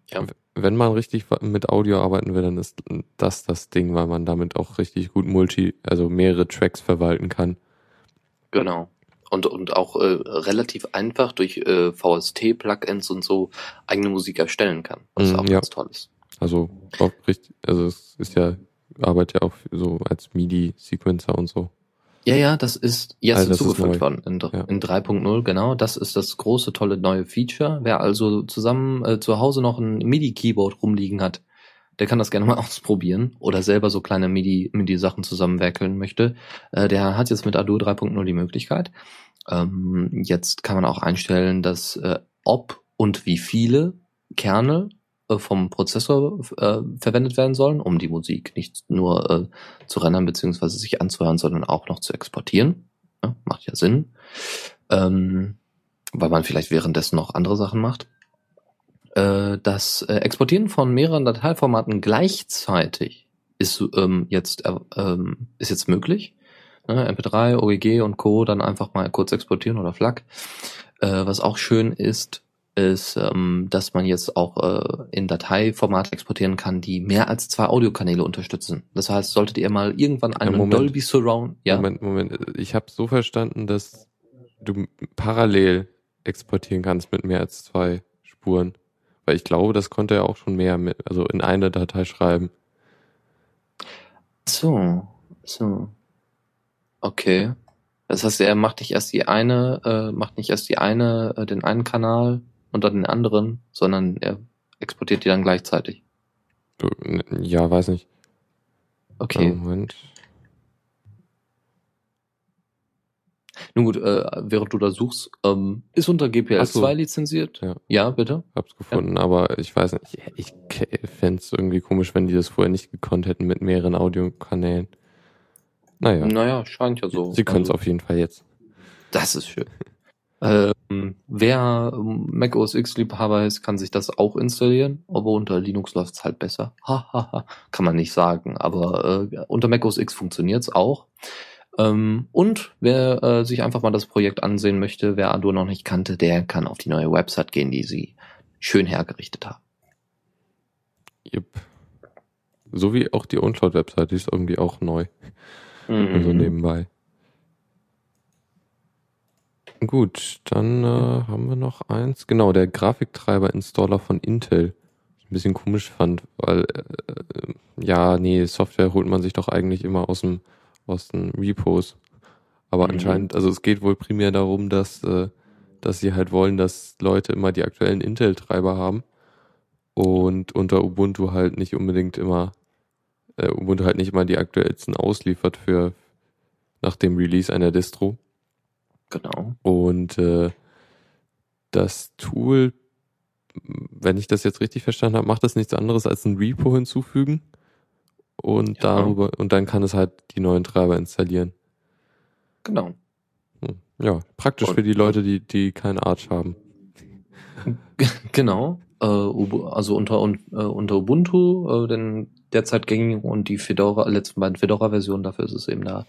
ja. wenn man richtig mit Audio arbeiten will, dann ist das das Ding, weil man damit auch richtig gut multi, also mehrere Tracks verwalten kann. Genau und, und auch äh, relativ einfach durch äh, VST-Plugins und so eigene Musik erstellen kann, was mm, auch ja. ganz toll ist. Also auch richtig, also es ist ja, arbeitet ja auch so als MIDI-Sequencer und so. Ja, ja, das ist jetzt also hinzugefügt worden in, ja. in 3.0, genau. Das ist das große, tolle neue Feature. Wer also zusammen äh, zu Hause noch ein MIDI-Keyboard rumliegen hat, der kann das gerne mal ausprobieren oder selber so kleine MIDI, MIDI-Sachen zusammenwerkeln möchte, äh, der hat jetzt mit Arduino 3.0 die Möglichkeit. Ähm, jetzt kann man auch einstellen, dass äh, ob und wie viele Kerne äh, vom Prozessor äh, verwendet werden sollen, um die Musik nicht nur äh, zu rendern bzw. sich anzuhören, sondern auch noch zu exportieren. Ja, macht ja Sinn. Ähm, weil man vielleicht währenddessen noch andere Sachen macht. Äh, das äh, Exportieren von mehreren Dateiformaten gleichzeitig ist ähm, jetzt äh, ähm, ist jetzt möglich. Ne, MP3, OGG und Co. dann einfach mal kurz exportieren oder FLAC. Äh, was auch schön ist, ist, ähm, dass man jetzt auch äh, in Dateiformat exportieren kann, die mehr als zwei Audiokanäle unterstützen. Das heißt, solltet ihr mal irgendwann einen Moment. Dolby Surround, ja, Moment, Moment. Ich habe so verstanden, dass du parallel exportieren kannst mit mehr als zwei Spuren. Weil ich glaube, das konnte er auch schon mehr mit, also in eine Datei schreiben. so, so, okay. Das heißt, er macht nicht erst die eine, äh, macht nicht erst die eine, äh, den einen Kanal und dann den anderen, sondern er exportiert die dann gleichzeitig. N- ja, weiß nicht. Okay. Moment. Nun gut, äh, während du da suchst, ähm, ist unter GPL Ach so. 2 lizenziert? Ja. Ja, bitte. Hab's gefunden, aber ich weiß nicht. Ich, ich fände es irgendwie komisch, wenn die das vorher nicht gekonnt hätten mit mehreren Audiokanälen. Naja, Naja, scheint ja so. sie können es Also, auf jeden Fall jetzt. Das ist schön. Ähm, wer ähm, Mac OS X Liebhaber ist, kann sich das auch installieren, aber unter Linux läuft's halt besser. Hahaha, kann man nicht sagen, aber äh, unter Mac OS X funktioniert's auch. Ähm, und wer äh, sich einfach mal das Projekt ansehen möchte, wer Arduino noch nicht kannte, der kann auf die neue Website gehen, die sie schön hergerichtet haben. Yep. So wie auch die Uncloud-Website, die ist irgendwie auch neu. Mhm. Also nebenbei. Gut, dann äh, haben wir noch eins. Genau, der Grafiktreiber-Installer von Intel. Ein bisschen komisch fand, weil äh, äh, ja, nee, Software holt man sich doch eigentlich immer aus dem aus den Repos. Aber Mhm. anscheinend, also es geht wohl primär darum, dass äh, dass sie halt wollen, dass Leute immer die aktuellen Intel-Treiber haben und unter Ubuntu halt nicht unbedingt immer äh, Ubuntu halt nicht immer die aktuellsten ausliefert für nach dem Release einer Distro. Genau. Und äh, das Tool, wenn ich das jetzt richtig verstanden habe, macht das nichts anderes als ein Repo hinzufügen und Ja. darüber und dann kann es halt die neuen Treiber installieren. Genau. Hm. Ja, praktisch Und- für die Leute, die die keinen Arch haben. Genau. Äh, also unter, un, äh, unter Ubuntu, äh, den derzeit gängigen und die Fedora, letzten beiden Fedora-Versionen, dafür ist es eben da.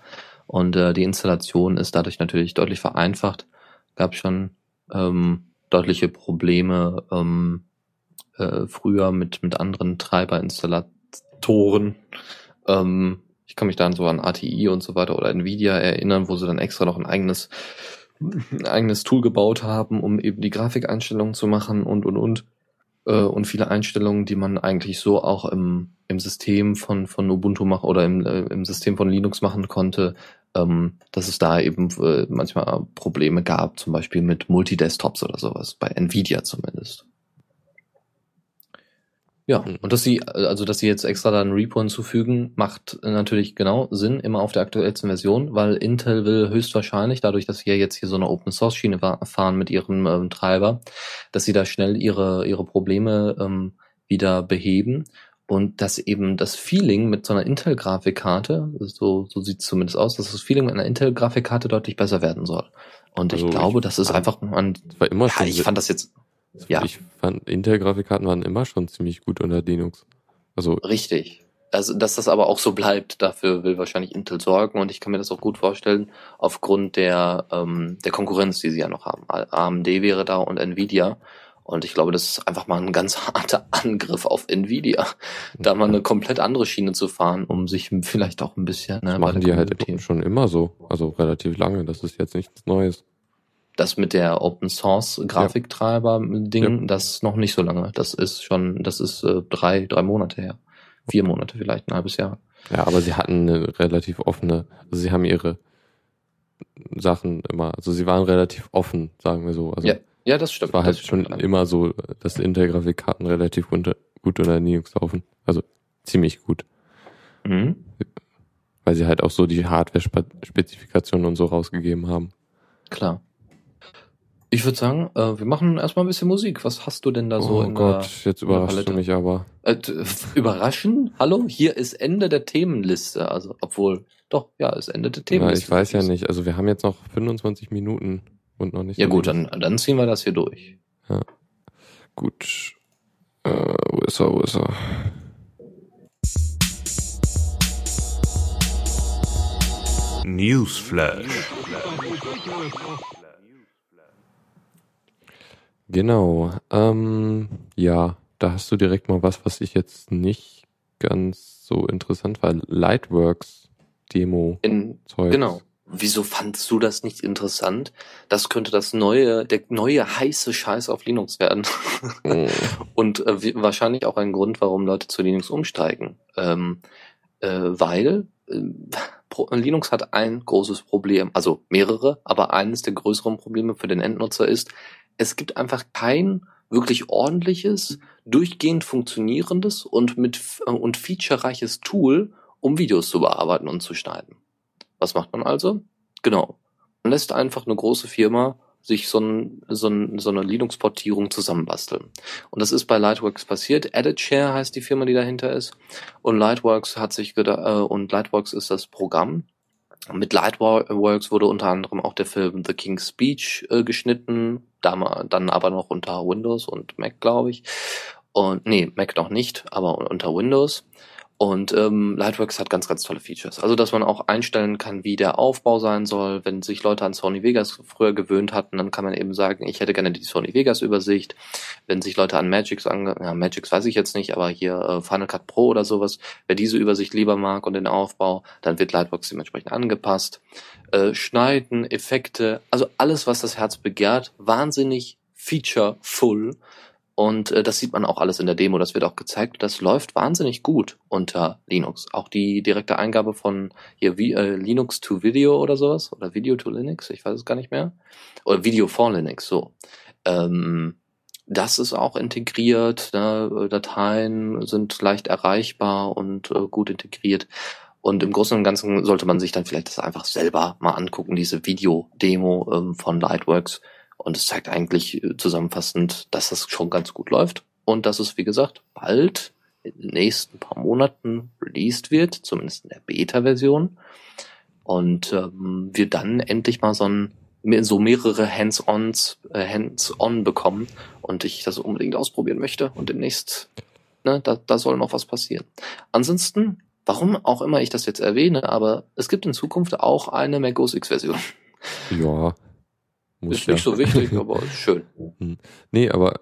Und äh, die Installation ist dadurch natürlich deutlich vereinfacht. Gab schon ähm, deutliche Probleme ähm, äh, früher mit, mit anderen Treiberinstallatoren. Ähm, ich kann mich dann so an ATI und so weiter oder Nvidia erinnern, wo sie dann extra noch ein eigenes ein eigenes Tool gebaut haben, um eben die Grafikeinstellungen zu machen und und und äh, und viele Einstellungen, die man eigentlich so auch im im System von von Ubuntu machen oder im äh, im System von Linux machen konnte, ähm, dass es da eben äh, manchmal Probleme gab, zum Beispiel mit Multidesktops oder sowas bei Nvidia zumindest. Ja, Mhm. und dass sie, also dass sie jetzt extra da ein Repo hinzufügen, macht natürlich genau Sinn, immer auf der aktuellsten Version, weil Intel will höchstwahrscheinlich, dadurch, dass sie ja jetzt hier so eine Open Source Schiene fahren mit ihrem ähm, Treiber, dass sie da schnell ihre, ihre Probleme ähm, wieder beheben und dass eben das Feeling mit so einer Intel-Grafikkarte, so, so sieht es zumindest aus, dass das Feeling mit einer Intel-Grafikkarte deutlich besser werden soll. Und Also ich glaube, ich das ist einfach ein, Das war immer ja, ich fand das jetzt ja. Ich fand Intel-Grafikkarten waren immer schon ziemlich gut unter Linux. Also Richtig. Also, dass das aber auch so bleibt, dafür will wahrscheinlich Intel sorgen und ich kann mir das auch gut vorstellen, aufgrund der, ähm, der Konkurrenz, die sie ja noch haben. AMD wäre da und Nvidia. Und ich glaube, das ist einfach mal ein ganz harter Angriff auf Nvidia, da mal eine komplett andere Schiene zu fahren, um sich vielleicht auch ein bisschen. Ne, das machen die halt schon immer so. Also relativ lange. Das ist jetzt nichts Neues. Das mit der Open Source Grafiktreiber Ding, das noch nicht so lange. Das ist schon, das ist äh, drei, drei Monate her. Vier Monate vielleicht, ein halbes Jahr. Ja, aber sie hatten eine relativ offene, also sie haben ihre Sachen immer, also sie waren relativ offen, sagen wir so. Also Ja, ja, das stimmt. es war halt schon stimmt. immer so, dass Intel-Grafikkarten relativ unter, gut unter Linux laufen. Also ziemlich gut. Mhm. Weil sie halt auch so die Hardware-Spezifikationen und so rausgegeben haben. Klar. Ich würde sagen, äh, wir machen erstmal ein bisschen Musik. Was hast du denn da so oh in Gott, der, jetzt überraschst du mich aber. Äh, überraschen? Hallo? Hier ist Ende der Themenliste. Also, obwohl, doch, ja, ist Ende der Ja, Themenliste. ich weiß ja nicht. Also wir haben jetzt noch 25 Minuten und noch nicht. Ja gut, dann, dann ziehen wir das hier durch. Gut. Äh, wo ist er, wo ist er? Newsflash. Genau. Ähm, ja, da hast du direkt mal was, was ich jetzt nicht ganz so interessant war. Lightworks Demo In, genau. Wieso fandst du das nicht interessant? Das könnte das neue, der neue heiße Scheiß auf Linux werden. Mm, Und äh, wahrscheinlich auch ein Grund, warum Leute zu Linux umsteigen. Ähm, äh, weil äh, Linux hat ein großes Problem, also mehrere, aber eines der größeren Probleme für den Endnutzer ist, es gibt einfach kein wirklich ordentliches, durchgehend funktionierendes und mit äh, und featurereiches Tool, um Videos zu bearbeiten und zu schneiden. Was macht man also? Genau. Man lässt einfach eine große Firma sich so, ein, so, ein, so eine Linux-Portierung zusammenbasteln. Und das ist bei Lightworks passiert. EditShare heißt die Firma, die dahinter ist. Und Lightworks hat sich äh, und Lightworks ist das Programm. Mit Lightworks wurde unter anderem auch der Film The King's Speech äh, geschnitten, dann aber noch unter Windows und Mac, glaube ich. Und nee, Mac noch nicht, aber unter Windows. Und ähm, Lightworks hat ganz, ganz tolle Features. Also, dass man auch einstellen kann, wie der Aufbau sein soll. Wenn sich Leute an Sony Vegas früher gewöhnt hatten, dann kann man eben sagen, ich hätte gerne die Sony Vegas Übersicht. Wenn sich Leute an Magix ange... Ja, Magix weiß ich jetzt nicht, aber hier äh, Final Cut Pro oder sowas, wer diese Übersicht lieber mag und den Aufbau, dann wird Lightworks dementsprechend angepasst. Äh, Schneiden, Effekte, also alles, was das Herz begehrt, wahnsinnig featureful. Und äh, das sieht man auch alles in der Demo, das wird auch gezeigt. Das läuft wahnsinnig gut unter Linux. Auch die direkte Eingabe von hier wie, äh, Linux to Video oder sowas oder Video to Linux, ich weiß es gar nicht mehr. Oder Video for Linux, so. Ähm, das ist auch integriert, ne? Dateien sind leicht erreichbar und äh, gut integriert. Und im Großen und Ganzen sollte man sich dann vielleicht das einfach selber mal angucken, diese Video-Demo ähm, von Lightworks. Und es zeigt eigentlich äh, zusammenfassend, dass das schon ganz gut läuft und dass es, wie gesagt, bald in den nächsten paar Monaten released wird, zumindest in der Beta-Version. Und ähm, wir dann endlich mal so ein so mehrere Hands-ons, äh, Hands-on bekommen und ich das unbedingt ausprobieren möchte und demnächst, ne, da, da soll noch was passieren. Ansonsten, warum auch immer ich das jetzt erwähne, aber es gibt in Zukunft auch eine Mac OS X-Version. Ja. Muss Ist nicht so wichtig, aber schön. Nee, aber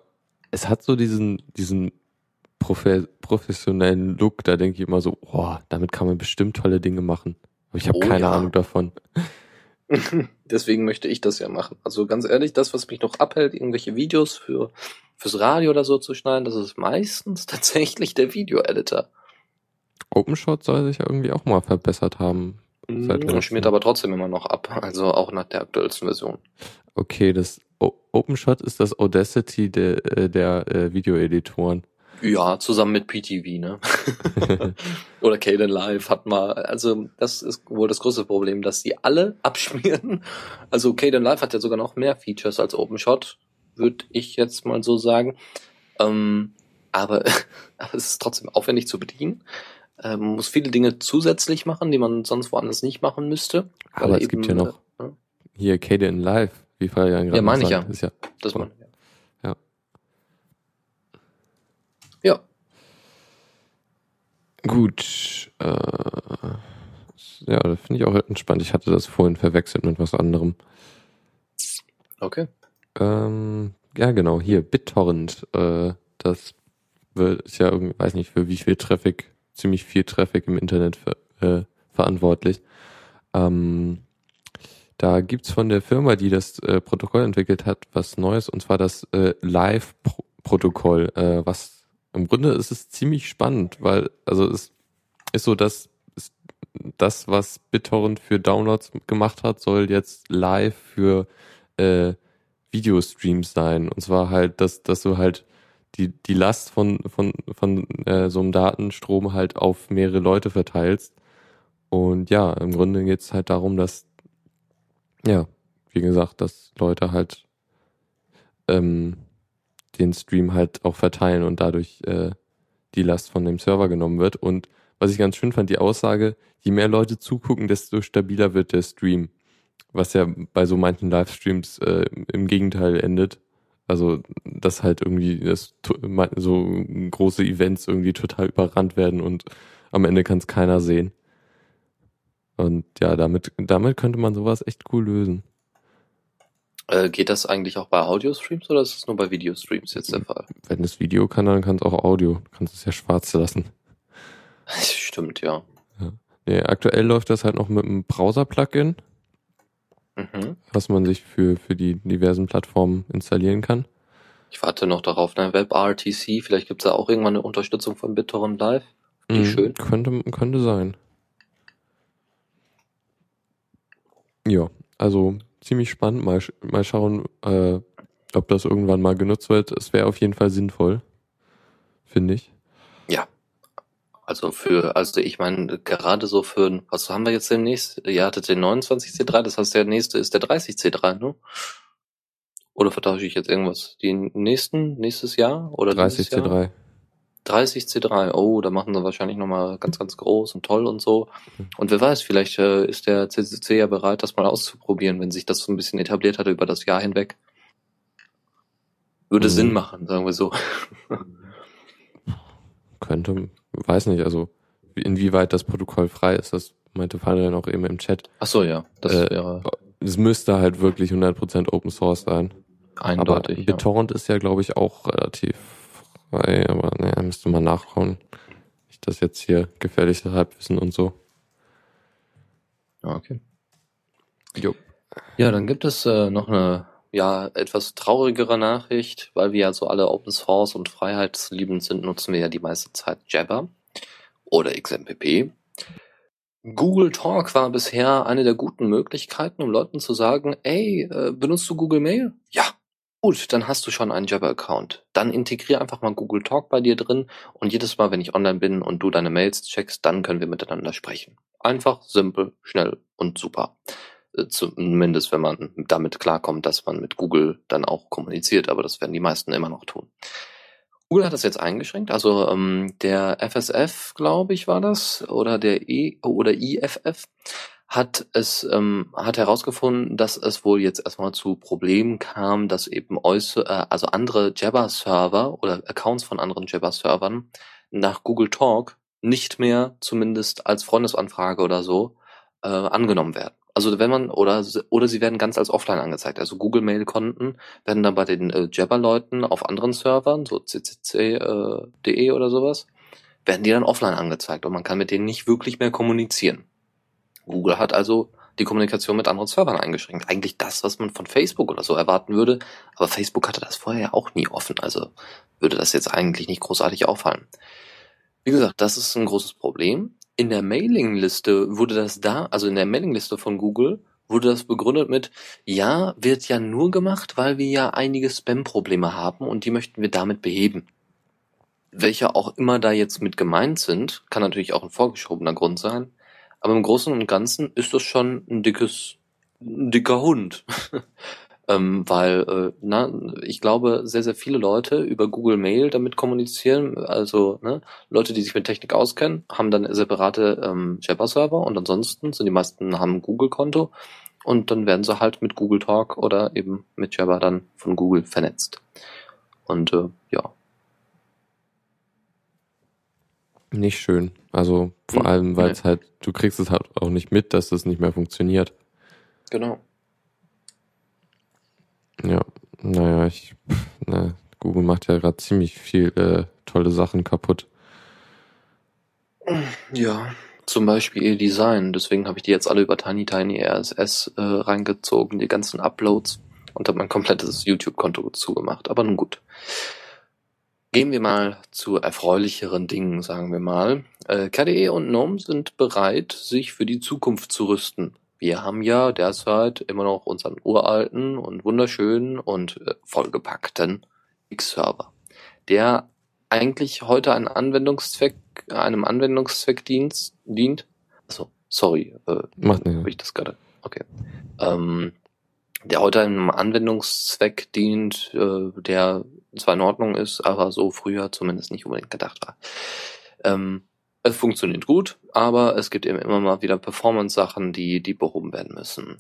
es hat so diesen, diesen profe professionellen Look, da denke ich immer so, oh, damit kann man bestimmt tolle Dinge machen. Aber ich habe Oh keine ja. Ahnung davon. Deswegen möchte ich das ja machen. Also ganz ehrlich, das, was mich noch abhält, irgendwelche Videos für fürs Radio oder so zu schneiden, das ist meistens tatsächlich der Video-Editor. OpenShot soll sich ja irgendwie auch mal verbessert haben. Seit Mhm, schmiert aber trotzdem immer noch ab, also auch nach der aktuellsten Version. Okay, das o OpenShot ist das Audacity der, äh, der äh, Videoeditoren. Ja, zusammen mit PTV, ne? Oder Caden Live hat mal, also das ist wohl das große Problem, dass die alle abschmieren. Also Caden Live hat ja sogar noch mehr Features als OpenShot, würde ich jetzt mal so sagen. Ähm, aber, aber es ist trotzdem aufwendig zu bedienen. Ähm, man muss viele Dinge zusätzlich machen, die man sonst woanders nicht machen müsste. Aber es gibt ja noch äh, hier Kade in Live, wie Fabian gerade Ja, meine ich ja. Ist ja Das man, Ja. Ja. Gut. Äh, ja, das finde ich auch entspannt. Ich hatte das vorhin verwechselt mit was anderem. Okay. Ähm, ja, genau, hier, BitTorrent. Äh, das wird, ist ja irgendwie, weiß nicht, für wie viel Traffic, ziemlich viel Traffic im Internet ver, äh, verantwortlich. Ähm, da gibt's von der Firma, die das äh, Protokoll entwickelt hat, was Neues, und zwar das äh, Live-Protokoll, äh, was im Grunde ist es ziemlich spannend, weil, also es ist so, dass es- das, was BitTorrent für Downloads gemacht hat, soll jetzt live für äh, Videostreams sein. Und zwar halt, dass, dass du halt die, die Last von, von, von äh, so einem Datenstrom halt auf mehrere Leute verteilst. Und ja, im Grunde geht es halt darum, dass, ja, wie gesagt, dass Leute halt ähm, den Stream halt auch verteilen und dadurch äh, die Last von dem Server genommen wird. Und was ich ganz schön fand, die Aussage, je mehr Leute zugucken, desto stabiler wird der Stream. Was ja bei so manchen Livestreams äh, im Gegenteil endet. Also, dass halt irgendwie das, so große Events irgendwie total überrannt werden und am Ende kann es keiner sehen. Und ja, damit, damit könnte man sowas echt cool lösen. Äh, geht das eigentlich auch bei Audio-Streams oder ist es nur bei Videostreams jetzt der Fall? Wenn es Video kann, dann kann es auch Audio. Du kannst es ja schwarz lassen. Stimmt, ja. ja. Nee, aktuell läuft das halt noch mit einem Browser-Plugin, Mhm. was man sich für, für die diversen Plattformen installieren kann. Ich warte noch darauf, ne? WebRTC, vielleicht gibt es da auch irgendwann eine Unterstützung von BitTorrent Live. Die Mhm, schön. Könnte, könnte sein. Ja, also ziemlich spannend. Mal, mal schauen, äh, ob das irgendwann mal genutzt wird. Es wäre auf jeden Fall sinnvoll, finde ich. Also für, also ich meine, gerade so für, was haben wir jetzt demnächst? Ihr hattet den 29C3, das heißt der nächste ist der 30C3, ne? Oder vertausche ich jetzt irgendwas? Die nächsten, nächstes Jahr? Oder dieses Jahr? 30C3. 30C3, oh, da machen sie wahrscheinlich nochmal ganz, ganz groß und toll und so. Und wer weiß, vielleicht äh, ist der CCC ja bereit, das mal auszuprobieren, wenn sich das so ein bisschen etabliert hat über das Jahr hinweg. Würde Mhm. Sinn machen, sagen wir so. Könnte, weiß nicht, also inwieweit das Protokoll frei ist, das meinte Fabian auch eben im Chat. Ach so, ja, das Äh, wäre Es müsste halt wirklich 100% Open Source sein. eindeutig. aber ja. BitTorrent ist ja, glaube ich, auch relativ frei, aber naja, müsste man nachschauen. Nicht, dass jetzt hier gefährliches Halbwissen und so. Ja, okay. Jo. Ja, dann gibt es äh, noch eine ja etwas traurigere Nachricht, weil wir ja so alle Open Source und freiheitsliebend sind, nutzen wir ja die meiste Zeit Jabber oder XMPP. Google Talk war bisher eine der guten Möglichkeiten, um Leuten zu sagen, ey, äh, benutzt du Google Mail? Ja. Gut, dann hast du schon einen Jabber-Account. Dann integrier einfach mal Google Talk bei dir drin und jedes Mal, wenn ich online bin und du deine Mails checkst, dann können wir miteinander sprechen. Einfach, simpel, schnell und super. Äh, Zumindest, wenn man damit klarkommt, dass man mit Google dann auch kommuniziert, aber das werden die meisten immer noch tun. Google hat das jetzt eingeschränkt, also ähm, der FSF, glaube ich, war das, oder der E oder IFF hat es ähm, hat herausgefunden, dass es wohl jetzt erstmal zu Problemen kam, dass eben äußer, äh, also andere Jabber-Server oder Accounts von anderen Jabber-Servern nach Google Talk nicht mehr zumindest als Freundesanfrage oder so äh, angenommen werden. Also wenn man oder oder sie werden ganz als offline angezeigt. Also Google Mail Konten werden dann bei den äh, Jabber Leuten auf anderen Servern, so ccc.de äh, de oder sowas, werden die dann offline angezeigt und man kann mit denen nicht wirklich mehr kommunizieren. Google hat also die Kommunikation mit anderen Servern eingeschränkt. Eigentlich das, was man von Facebook oder so erwarten würde, aber Facebook hatte das vorher ja auch nie offen, also würde das jetzt eigentlich nicht großartig auffallen. Wie gesagt, das ist ein großes Problem. In der Mailingliste wurde das da, also in der Mailingliste von Google, wurde das begründet mit, ja, wird ja nur gemacht, weil wir ja einige Spam-Probleme haben und die möchten wir damit beheben. Welche auch immer da jetzt mit gemeint sind, kann natürlich auch ein vorgeschobener Grund sein, aber im Großen und Ganzen ist das schon ein dickes, ein dicker Hund. ähm, weil, äh, na, ich glaube, sehr, sehr viele Leute über Google Mail damit kommunizieren, also ne, Leute, die sich mit Technik auskennen, haben dann separate ähm, Jabber-Server und ansonsten sind die meisten haben ein Google-Konto und dann werden sie halt mit Google Talk oder eben mit Jabber dann von Google vernetzt. Und äh, ja, Nicht schön. Also vor Hm, allem, weil nee. es halt, du kriegst es halt auch nicht mit, dass das nicht mehr funktioniert. genau. Ja, naja, ich, na, Google macht ja gerade ziemlich viel äh, tolle Sachen kaputt. Ja, zum Beispiel ihr Design. Deswegen habe ich die jetzt alle über Tiny Tiny RSS äh, reingezogen, die ganzen Uploads und habe mein komplettes YouTube-Konto zugemacht. Aber nun gut. Gehen wir mal zu erfreulicheren Dingen, sagen wir mal. Äh, KDE und GNOME sind bereit, sich für die Zukunft zu rüsten. Wir haben ja derzeit immer noch unseren uralten und wunderschönen und äh, vollgepackten X-Server. der eigentlich heute einen Anwendungszweck, einem Anwendungszweck dient, dient. Achso, sorry, äh, Macht nicht. habe ich das gerade. Okay. Ähm, der heute einem Anwendungszweck dient, äh, der zwar in Ordnung ist, aber so früher zumindest nicht unbedingt gedacht war. Ähm, es funktioniert gut, aber es gibt eben immer mal wieder Performance-Sachen, die, die behoben werden müssen.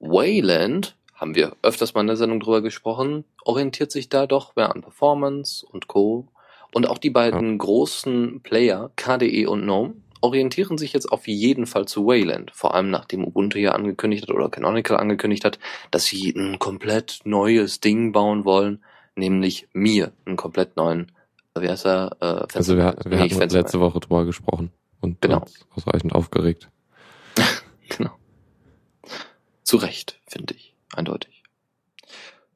Wayland, haben wir öfters mal in der Sendung drüber gesprochen, orientiert sich da doch mehr an Performance und Co. Und auch die beiden großen Player, KDE und GNOME, orientieren sich jetzt auf jeden Fall zu Wayland. Vor allem nachdem Ubuntu ja angekündigt hat oder Canonical angekündigt hat, dass sie ein komplett neues Ding bauen wollen, nämlich mir, einen komplett neuen, wie heißt er? Äh, Also wir, wir hatten Fenster- letzte Woche drüber gesprochen und Genau. ausreichend aufgeregt. Genau. Zu Recht, finde ich. Eindeutig.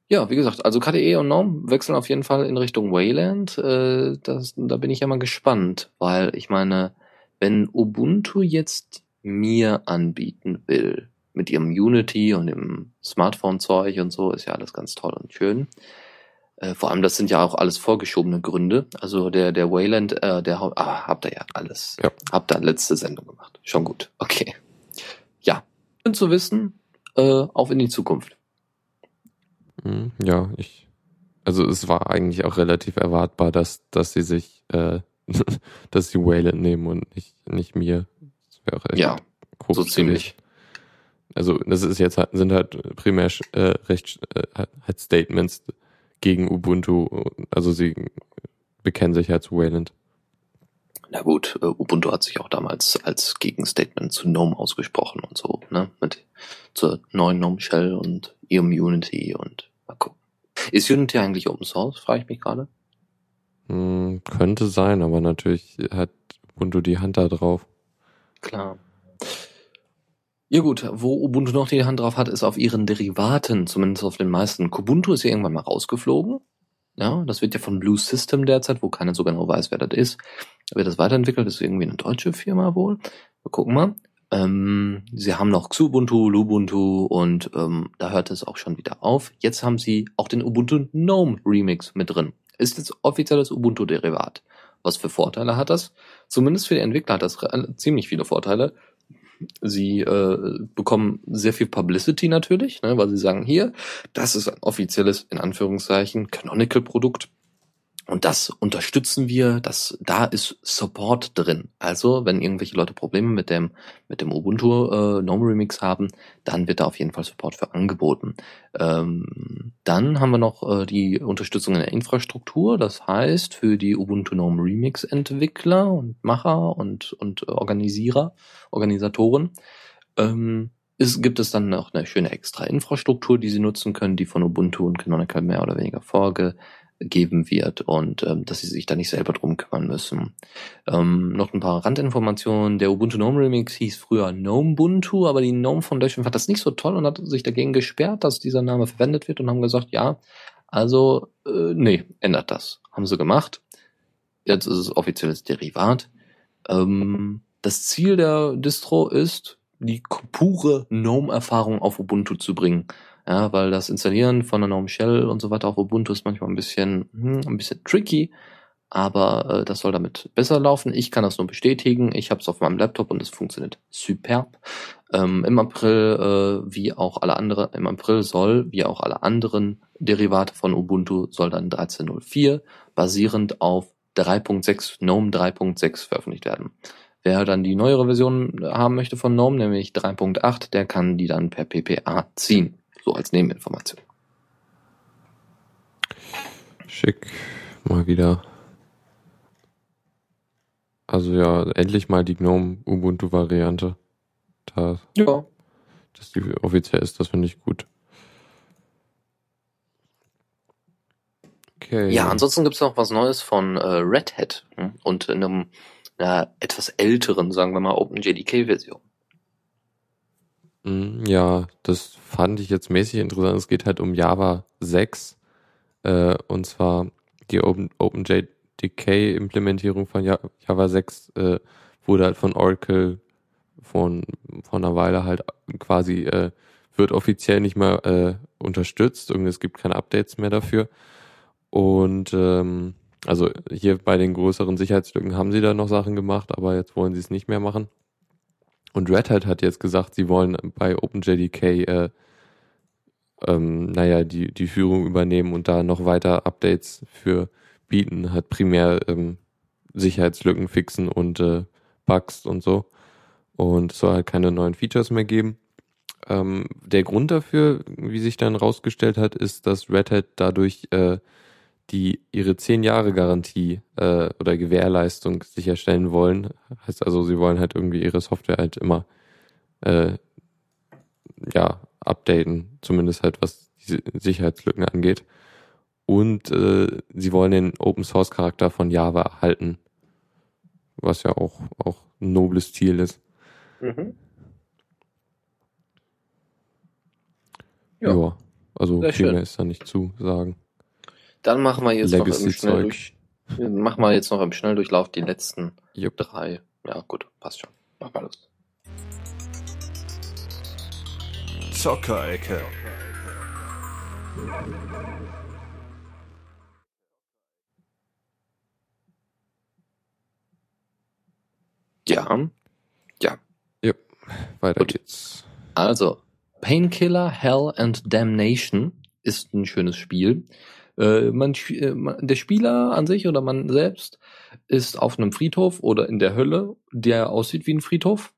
Ja, wie gesagt, also KDE und GNOME wechseln auf jeden Fall in Richtung Wayland. Äh, das, da bin ich ja mal gespannt, weil ich meine, wenn Ubuntu jetzt mir anbieten will, mit ihrem Unity und dem Smartphone-Zeug und so, ist ja alles ganz toll und schön. Äh, vor allem, das sind ja auch alles vorgeschobene Gründe. Also der, der Wayland, äh, der, ah, habt ihr ja alles. Ja. Habt ihr letzte Sendung gemacht. Schon gut. Okay. Ja. Und zu wissen, äh, auf in die Zukunft. Mhm, Ja, ich. Also es war eigentlich auch relativ erwartbar, dass, dass sie sich, äh, dass sie Wayland nehmen und nicht, nicht mir. Das wäre auch echt Ja, so ziemlich. Also das ist jetzt halt, sind halt primär äh, recht äh, halt Statements gegen Ubuntu. Also sie bekennen sich halt zu Wayland. Na gut, äh, Ubuntu hat sich auch damals als Gegenstatement zu GNOME ausgesprochen und so, ne? Mit zur neuen GNOME Shell und ihrem Unity und mal gucken. Ist Unity eigentlich Open Source, frage ich mich gerade. Hm, könnte sein, aber natürlich hat Ubuntu die Hand da drauf. Klar. Ja gut, wo Ubuntu noch die Hand drauf hat, ist auf ihren Derivaten, zumindest auf den meisten. Kubuntu ist ja irgendwann mal rausgeflogen. Ja, das wird ja von Blue System derzeit, wo keiner so genau weiß, wer das ist. Wird das weiterentwickelt, das ist irgendwie eine deutsche Firma wohl. Wir gucken mal. Ähm, sie haben noch Xubuntu, Lubuntu und ähm, da hört es auch schon wieder auf. Jetzt haben sie auch den Ubuntu GNOME Remix mit drin. Ist jetzt offizielles Ubuntu-Derivat. Was für Vorteile hat das? Zumindest für die Entwickler hat das ziemlich viele Vorteile. Sie äh, bekommen sehr viel Publicity natürlich, ne, weil sie sagen, hier, das ist ein offizielles, in Anführungszeichen, Canonical-Produkt. Und das unterstützen wir, das, da ist Support drin. Also, wenn irgendwelche Leute Probleme mit dem, mit dem Ubuntu äh, GNOME Remix haben, dann wird da auf jeden Fall Support für angeboten. Ähm, dann haben wir noch äh, die Unterstützung in der Infrastruktur. Das heißt, für die Ubuntu GNOME Remix Entwickler und Macher und, und Organisierer, Organisatoren, ähm, ist, gibt es dann noch eine schöne extra Infrastruktur, die sie nutzen können, die von Ubuntu und Canonical mehr oder weniger vorgegeben wird und ähm, dass sie sich da nicht selber drum kümmern müssen. Ähm, noch ein paar Randinformationen. Der Ubuntu GNOME Remix hieß früher Gnomebuntu, aber die GNOME Foundation fand das nicht so toll und hat sich dagegen gesperrt, dass dieser Name verwendet wird und haben gesagt, ja, also, äh, nee, ändert das. Haben sie gemacht. Jetzt ist es offizielles Derivat. Ähm, das Ziel der Distro ist, die pure GNOME-Erfahrung auf Ubuntu zu bringen. Ja, weil das Installieren von einer GNOME Shell und so weiter auf Ubuntu ist manchmal ein bisschen, hm, ein bisschen tricky, aber äh, das soll damit besser laufen. Ich kann das nur bestätigen. Ich habe es auf meinem Laptop und es funktioniert superb. Ähm, Im April, äh, wie auch alle anderen, im April soll, wie auch alle anderen Derivate von Ubuntu, soll dann 13.04 basierend auf 3.6, GNOME 3.6 veröffentlicht werden. Wer dann die neuere Version haben möchte von GNOME, nämlich 3.8, der kann die dann per PPA ziehen. So als Nebeninformation. Schick. Mal wieder. Also ja, endlich mal die GNOME Ubuntu Variante. Da, Ja. dass die offiziell ist, das finde ich gut. Okay. Ja, ansonsten gibt's noch was Neues von äh, Red Hat hm, und in einem einer etwas älteren, sagen wir mal, OpenJDK-Version. Mm, Ja, das fand ich jetzt mäßig interessant. Es geht halt um Java 6 äh, und zwar die Open, OpenJDK-Implementierung von Ja- Java 6 äh, wurde halt von Oracle von, von einer Weile halt quasi, äh, wird offiziell nicht mehr äh, unterstützt und es gibt keine Updates mehr dafür. Und ähm, also hier bei den größeren Sicherheitslücken haben sie da noch Sachen gemacht, aber jetzt wollen sie es nicht mehr machen. Und Red Hat hat jetzt gesagt, sie wollen bei OpenJDK, äh, ähm, naja, die, die Führung übernehmen und da noch weiter Updates für bieten, hat primär ähm, Sicherheitslücken fixen und äh, Bugs und so. Und es soll halt keine neuen Features mehr geben. Ähm, der Grund dafür, wie sich dann rausgestellt hat, ist, dass Red Hat dadurch äh, die ihre zehn Jahre Garantie äh, oder Gewährleistung sicherstellen wollen. Heißt also, sie wollen halt irgendwie ihre Software halt immer äh, ja updaten, zumindest halt was die Sicherheitslücken angeht. Und äh, sie wollen den Open Source Charakter von Java erhalten, was ja auch auch ein nobles Ziel ist. Mhm. Ja. ja. also viel mehr ist da nicht zu sagen. Dann machen wir jetzt Legacy noch im Schnelldurch machen wir jetzt noch im Schnelldurchlauf die letzten yep. drei. Ja, gut, passt schon. Mach mal los. Zockerecke. Ja. Ja. Ja, weiter Gut. geht's. Also, Painkiller, Hell and Damnation ist ein schönes Spiel. Äh, man, äh, der Spieler an sich oder man selbst ist auf einem Friedhof oder in der Hölle, der aussieht wie ein Friedhof.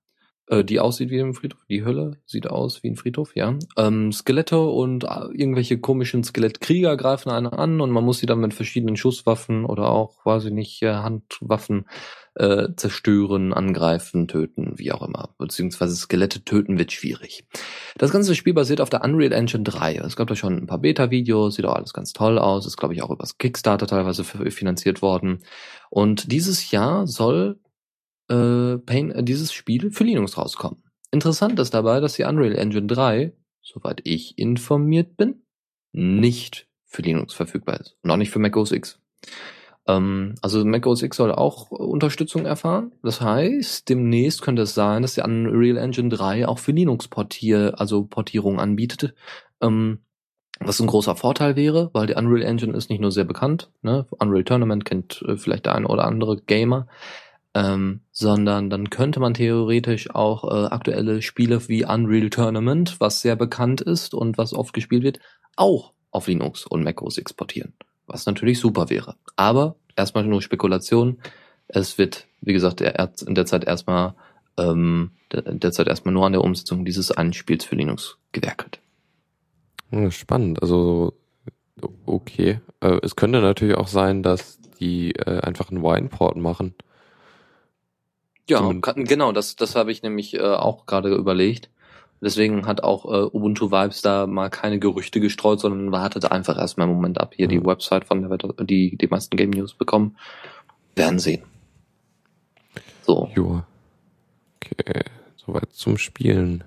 Äh, die aussieht wie ein Friedhof. Die Hölle sieht aus wie ein Friedhof, ja. Ähm, Skelette und äh, irgendwelche komischen Skelettkrieger greifen einen an und man muss sie dann mit verschiedenen Schusswaffen oder auch, weiß ich nicht, Handwaffen äh, zerstören, angreifen, töten, wie auch immer. Beziehungsweise Skelette töten wird schwierig. Das ganze Spiel basiert auf der Unreal Engine 3. Es gab da schon ein paar Beta-Videos, sieht auch alles ganz toll aus. Ist, glaube ich, auch übers Kickstarter teilweise finanziert worden. Und dieses Jahr soll äh, Pain, äh, dieses Spiel für Linux rauskommen. Interessant ist dabei, dass die Unreal Engine 3, soweit ich informiert bin, nicht für Linux verfügbar ist. Auch nicht für Mac OS X. Ähm, also Mac OS X soll auch Unterstützung erfahren. Das heißt, demnächst könnte es sein, dass die Unreal Engine 3 auch für Linux Portier, also Portierung anbietet. Ähm, was ein großer Vorteil wäre, weil die Unreal Engine ist nicht nur sehr bekannt, ne? Unreal Tournament kennt äh, vielleicht der eine oder andere Gamer, ähm, sondern dann könnte man theoretisch auch äh, aktuelle Spiele wie Unreal Tournament, was sehr bekannt ist und was oft gespielt wird, auch auf Linux und Mac OS exportieren was natürlich super wäre. Aber erstmal nur Spekulation. Es wird, wie gesagt, in der Zeit erstmal ähm, derzeit erstmal nur an der Umsetzung dieses einen Spiels für Linux gewerkelt. Spannend, also okay. Äh, es könnte natürlich auch sein, dass die äh, einfach einen Wineport machen. Ja, kann, genau, das, das habe ich nämlich äh, auch gerade überlegt. Deswegen hat auch äh, Ubuntu Vibes da mal keine Gerüchte gestreut, sondern wartet einfach erstmal einen Moment ab. Hier die Website von der Wetter, die die meisten Game News bekommen. Werden sehen. So. Joa. Okay, soweit zum Spielen.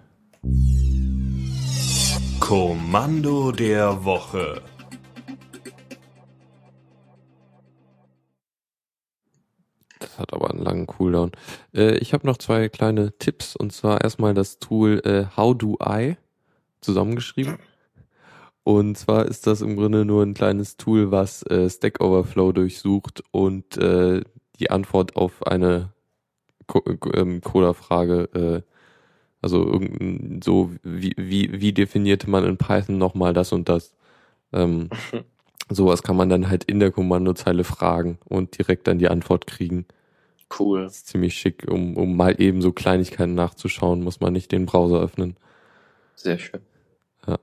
Kommando der Woche. Das hat aber einen langen Cooldown. Äh, ich habe noch zwei kleine Tipps und zwar erstmal das Tool äh, How Do I zusammengeschrieben. Und zwar ist das im Grunde nur ein kleines Tool, was äh, Stack Overflow durchsucht und äh, die Antwort auf eine Co ähm, Coda-Frage, äh, also irgendein, so wie, wie, wie definierte man in Python nochmal das und das? Ähm, sowas kann man dann halt in der Kommandozeile fragen und direkt dann die Antwort kriegen. Cool. Das ist ziemlich schick, um, um mal eben so Kleinigkeiten nachzuschauen, muss man nicht den Browser öffnen. Sehr schön. Ja.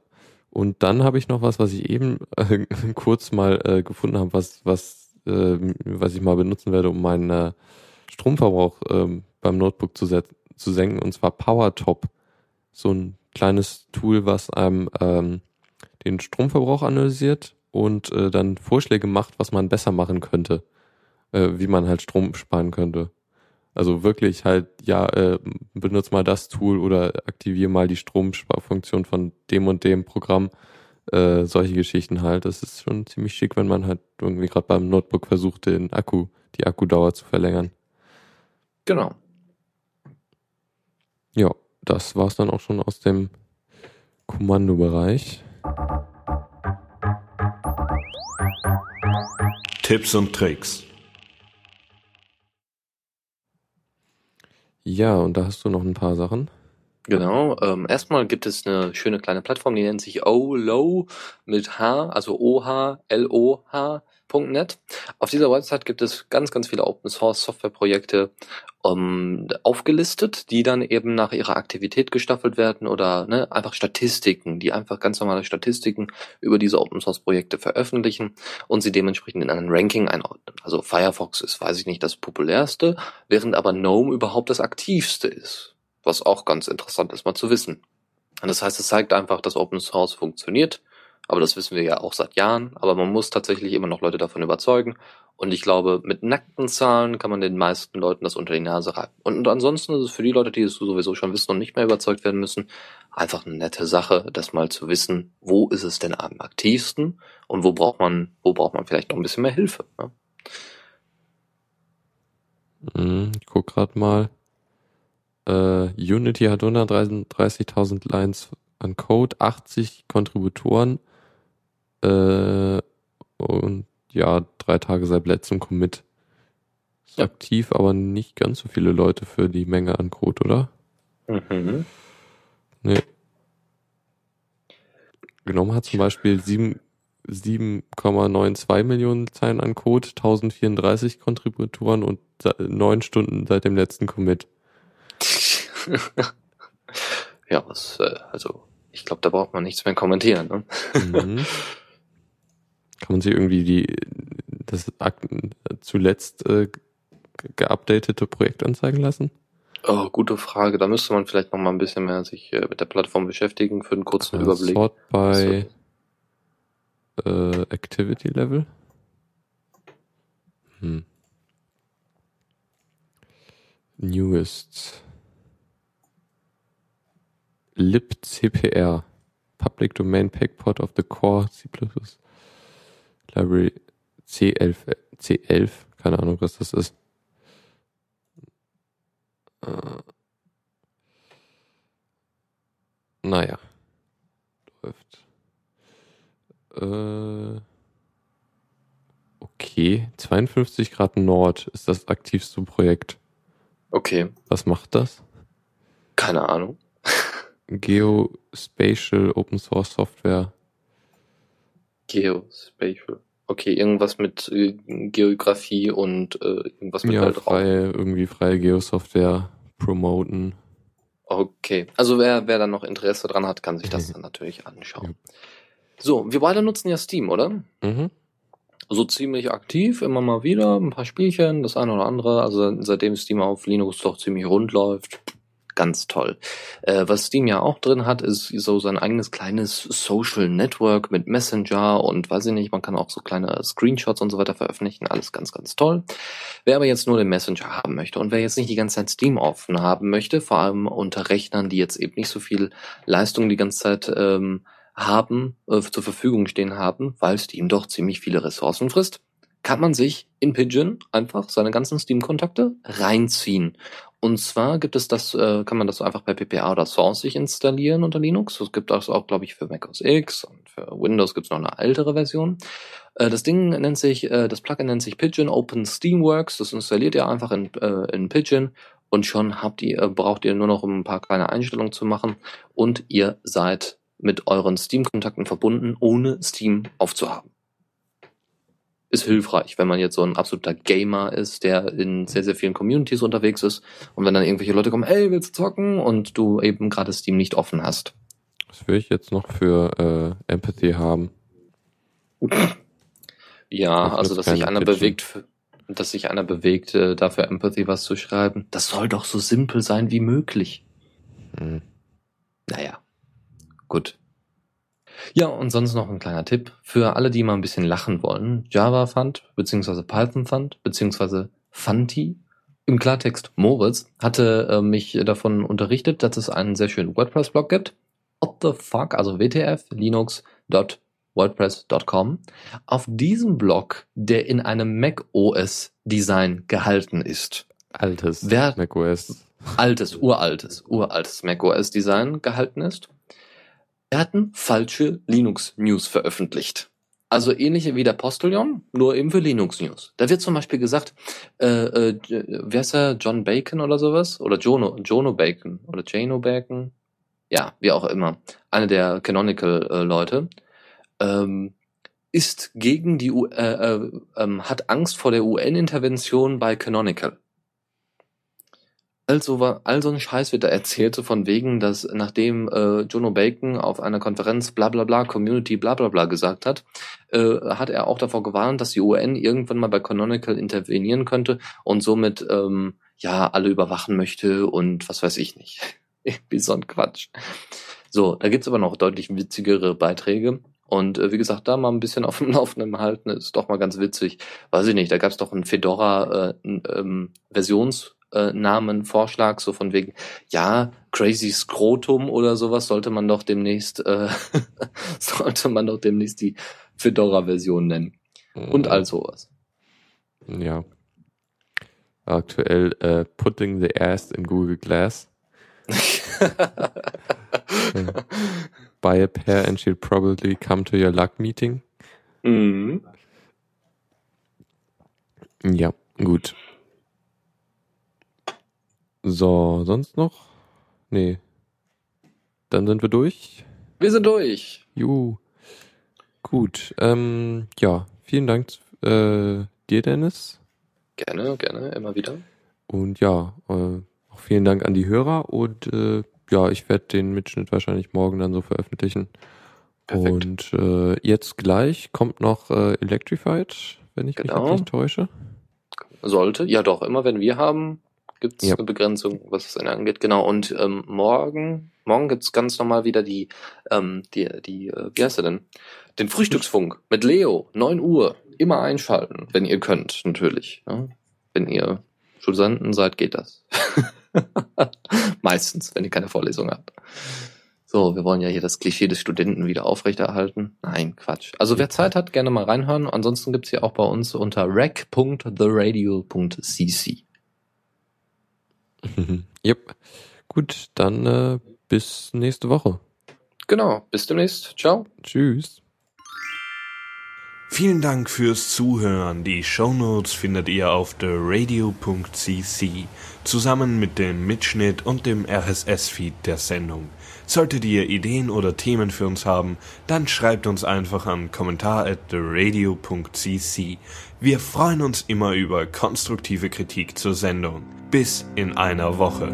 Und dann habe ich noch was, was ich eben äh, kurz mal äh, gefunden habe, was, was, äh, was ich mal benutzen werde, um meinen äh, Stromverbrauch äh, beim Notebook zu, zu senken, und zwar PowerTop. So ein kleines Tool, was einem ähm, den Stromverbrauch analysiert und äh, dann Vorschläge macht, was man besser machen könnte äh, wie man halt Strom sparen könnte. Also wirklich halt, ja, äh, benutze mal das Tool oder aktiviere mal die Stromsparfunktion von dem und dem Programm. Äh, solche Geschichten halt. Das ist schon ziemlich schick, wenn man halt irgendwie gerade beim Notebook versucht, den Akku, die Akkudauer zu verlängern. Genau. Ja, das war's dann auch schon aus dem Kommandobereich. Tipps und Tricks. Ja, und da hast du noch ein paar Sachen. Genau, ähm, erstmal gibt es eine schöne kleine Plattform, die nennt sich OLOW mit H, also O-H-L-O-H.net. Auf dieser Website gibt es ganz, ganz viele Open Source Software Projekte ähm, aufgelistet, die dann eben nach ihrer Aktivität gestaffelt werden oder ne, einfach Statistiken, die einfach ganz normale Statistiken über diese Open Source Projekte veröffentlichen und sie dementsprechend in einem Ranking einordnen. Also Firefox ist, weiß ich nicht, das populärste, während aber GNOME überhaupt das aktivste ist was auch ganz interessant ist mal zu wissen. Und das heißt, es zeigt einfach, dass Open Source funktioniert, aber das wissen wir ja auch seit Jahren, aber man muss tatsächlich immer noch Leute davon überzeugen und ich glaube, mit nackten Zahlen kann man den meisten Leuten das unter die Nase reiben. Und ansonsten ist es für die Leute, die es sowieso schon wissen und nicht mehr überzeugt werden müssen, einfach eine nette Sache, das mal zu wissen, wo ist es denn am aktivsten und wo braucht man, wo braucht man vielleicht noch ein bisschen mehr Hilfe. Ne? Mhm, ich guck grad mal. Äh, Unity hat 130.000 Lines an Code, 80 Kontributoren äh, und ja, drei Tage seit letztem Commit. Ist ja. aktiv, aber nicht ganz so viele Leute für die Menge an Code, oder? Mhm. Nee. Genommen hat zum Beispiel 7,92 Millionen Zeilen an Code, 1034 Kontributoren und neun Stunden seit dem letzten Commit. ja, was, äh, also ich glaube, da braucht man nichts mehr kommentieren. Ne? Mhm. Kann man sich irgendwie die das zuletzt äh, geupdatete Projekt anzeigen lassen? Oh, gute Frage. Da müsste man vielleicht noch mal ein bisschen mehr sich äh, mit der Plattform beschäftigen für einen kurzen äh, Überblick. Sort by äh, Activity Level. Hm. Newest libcpr, Public Domain Packpot of the Core C++ Library C11, C11, keine Ahnung, was das ist. Äh, naja, läuft. Äh, okay, 52 Grad Nord ist das aktivste Projekt. Okay. Was macht das? Keine Ahnung. Geospatial Open Source Software. Geospatial. Okay, irgendwas mit äh, Geografie und äh, irgendwas mit ja, Weltraum. Freie, irgendwie freie Geosoftware promoten. Okay, also wer, wer dann noch Interesse dran hat, kann sich das dann natürlich anschauen. Ja. So, wir beide nutzen ja Steam, oder? Mhm. So ziemlich aktiv, immer mal wieder, ein paar Spielchen, das eine oder andere. Also seitdem Steam auf Linux doch ziemlich rund läuft, ganz toll. Äh, was Steam ja auch drin hat, ist so sein eigenes kleines Social Network mit Messenger und weiß ich nicht, man kann auch so kleine Screenshots und so weiter veröffentlichen, alles ganz, ganz toll. Wer aber jetzt nur den Messenger haben möchte und wer jetzt nicht die ganze Zeit Steam offen haben möchte, vor allem unter Rechnern, die jetzt eben nicht so viel Leistung die ganze Zeit ähm, haben, äh, zur Verfügung stehen haben, weil Steam doch ziemlich viele Ressourcen frisst, kann man sich in Pigeon einfach seine ganzen Steam-Kontakte reinziehen. Und zwar gibt es das, äh, kann man das einfach bei PPA oder Source sich installieren unter Linux. Es gibt das auch, glaube ich, für Mac OS X und für Windows gibt es noch eine ältere Version. Äh, das Ding nennt sich, äh, das Plugin nennt sich Pigeon Open Steamworks. Das installiert ihr einfach in, äh, in Pigeon und schon habt ihr, äh, braucht ihr nur noch um ein paar kleine Einstellungen zu machen und ihr seid mit euren Steam-Kontakten verbunden, ohne Steam aufzuhaben ist hilfreich, wenn man jetzt so ein absoluter Gamer ist, der in sehr, sehr vielen Communities unterwegs ist und wenn dann irgendwelche Leute kommen, hey, willst du zocken? Und du eben gerade Steam nicht offen hast. Was will ich jetzt noch für äh, Empathy haben? Ja, also dass sich einer Pitchen. bewegt, dass sich einer bewegt, äh, dafür Empathy was zu schreiben. Das soll doch so simpel sein wie möglich. Hm. Naja, gut. Ja, und sonst noch ein kleiner Tipp für alle, die mal ein bisschen lachen wollen. Java Fund, beziehungsweise Python Fund, beziehungsweise Funti. Im Klartext Moritz hatte äh, mich davon unterrichtet, dass es einen sehr schönen WordPress-Blog gibt. What the fuck, also WTF, Linux.wordpress.com. Auf diesem Blog, der in einem Mac OS Design gehalten ist. Altes Wer, Mac OS. Altes, uraltes, uraltes Mac OS Design gehalten ist. Er hatten falsche Linux-News veröffentlicht. Also ähnlich wie der Postillon, nur eben für Linux News. Da wird zum Beispiel gesagt, äh, äh, wer ist er, John Bacon oder sowas? Oder Jono, Jono Bacon oder Jano Bacon? Ja, wie auch immer. Eine der Canonical-Leute. Äh, ähm, ist gegen die U äh, äh, äh, hat Angst vor der UN-Intervention bei Canonical. Also war all so ein Scheiß wird da erzählt, so von wegen, dass nachdem äh, Jono Bacon auf einer Konferenz bla bla bla Community bla bla bla gesagt hat, äh, hat er auch davor gewarnt, dass die UN irgendwann mal bei Canonical intervenieren könnte und somit ähm, ja alle überwachen möchte und was weiß ich nicht. Wie so ein Quatsch. So, da gibt's aber noch deutlich witzigere Beiträge. Und äh, wie gesagt, da mal ein bisschen auf dem Laufenden halten, ist doch mal ganz witzig. Weiß ich nicht, da gab's doch einen Fedora äh, ähm, Versions äh, Namenvorschlag, so von wegen, ja, Crazy Scrotum oder sowas sollte man doch demnächst, äh, sollte man doch demnächst die Fedora-Version nennen. Und all sowas. Ja. Aktuell äh, Putting the Ass in Google Glass. Buy a pair and she'll probably come to your luck meeting. Mhm. Ja, gut. So, sonst noch? Nee. Dann sind wir durch. Wir sind durch. Juhu. Gut. Ähm, ja, vielen Dank äh, dir, Dennis. Gerne, gerne, immer wieder. Und ja, äh, auch vielen Dank an die Hörer und äh, ja, ich werde den Mitschnitt wahrscheinlich morgen dann so veröffentlichen. Perfekt. Und äh, jetzt gleich kommt noch äh, Electrified, wenn ich Genau. mich nicht täusche. Sollte, ja doch, immer wenn wir haben, gibt's Ja. eine Begrenzung, was es angeht. Genau, und ähm, morgen, morgen gibt's ganz normal wieder die, ähm, die, die, äh, wie heißt er denn? Den Frühstücksfunk mit Leo, 9 Uhr. Immer einschalten, wenn ihr könnt, natürlich. Ja? Wenn ihr Studenten seid, geht das. Meistens, wenn ihr keine Vorlesung habt. So, wir wollen ja hier das Klischee des Studenten wieder aufrechterhalten. Nein, Quatsch. Also wer Zeit hat, gerne mal reinhören. Ansonsten gibt's hier auch bei uns unter rec.theradio.cc. yep. Gut, dann äh, bis nächste Woche. Genau, bis demnächst. Ciao. Tschüss. Vielen Dank fürs Zuhören. Die Shownotes findet ihr auf theradio.cc zusammen mit dem Mitschnitt und dem RSS-Feed der Sendung. Solltet ihr Ideen oder Themen für uns haben, dann schreibt uns einfach an kommentar at theradio.cc. Wir freuen uns immer über konstruktive Kritik zur Sendung. Bis in einer Woche.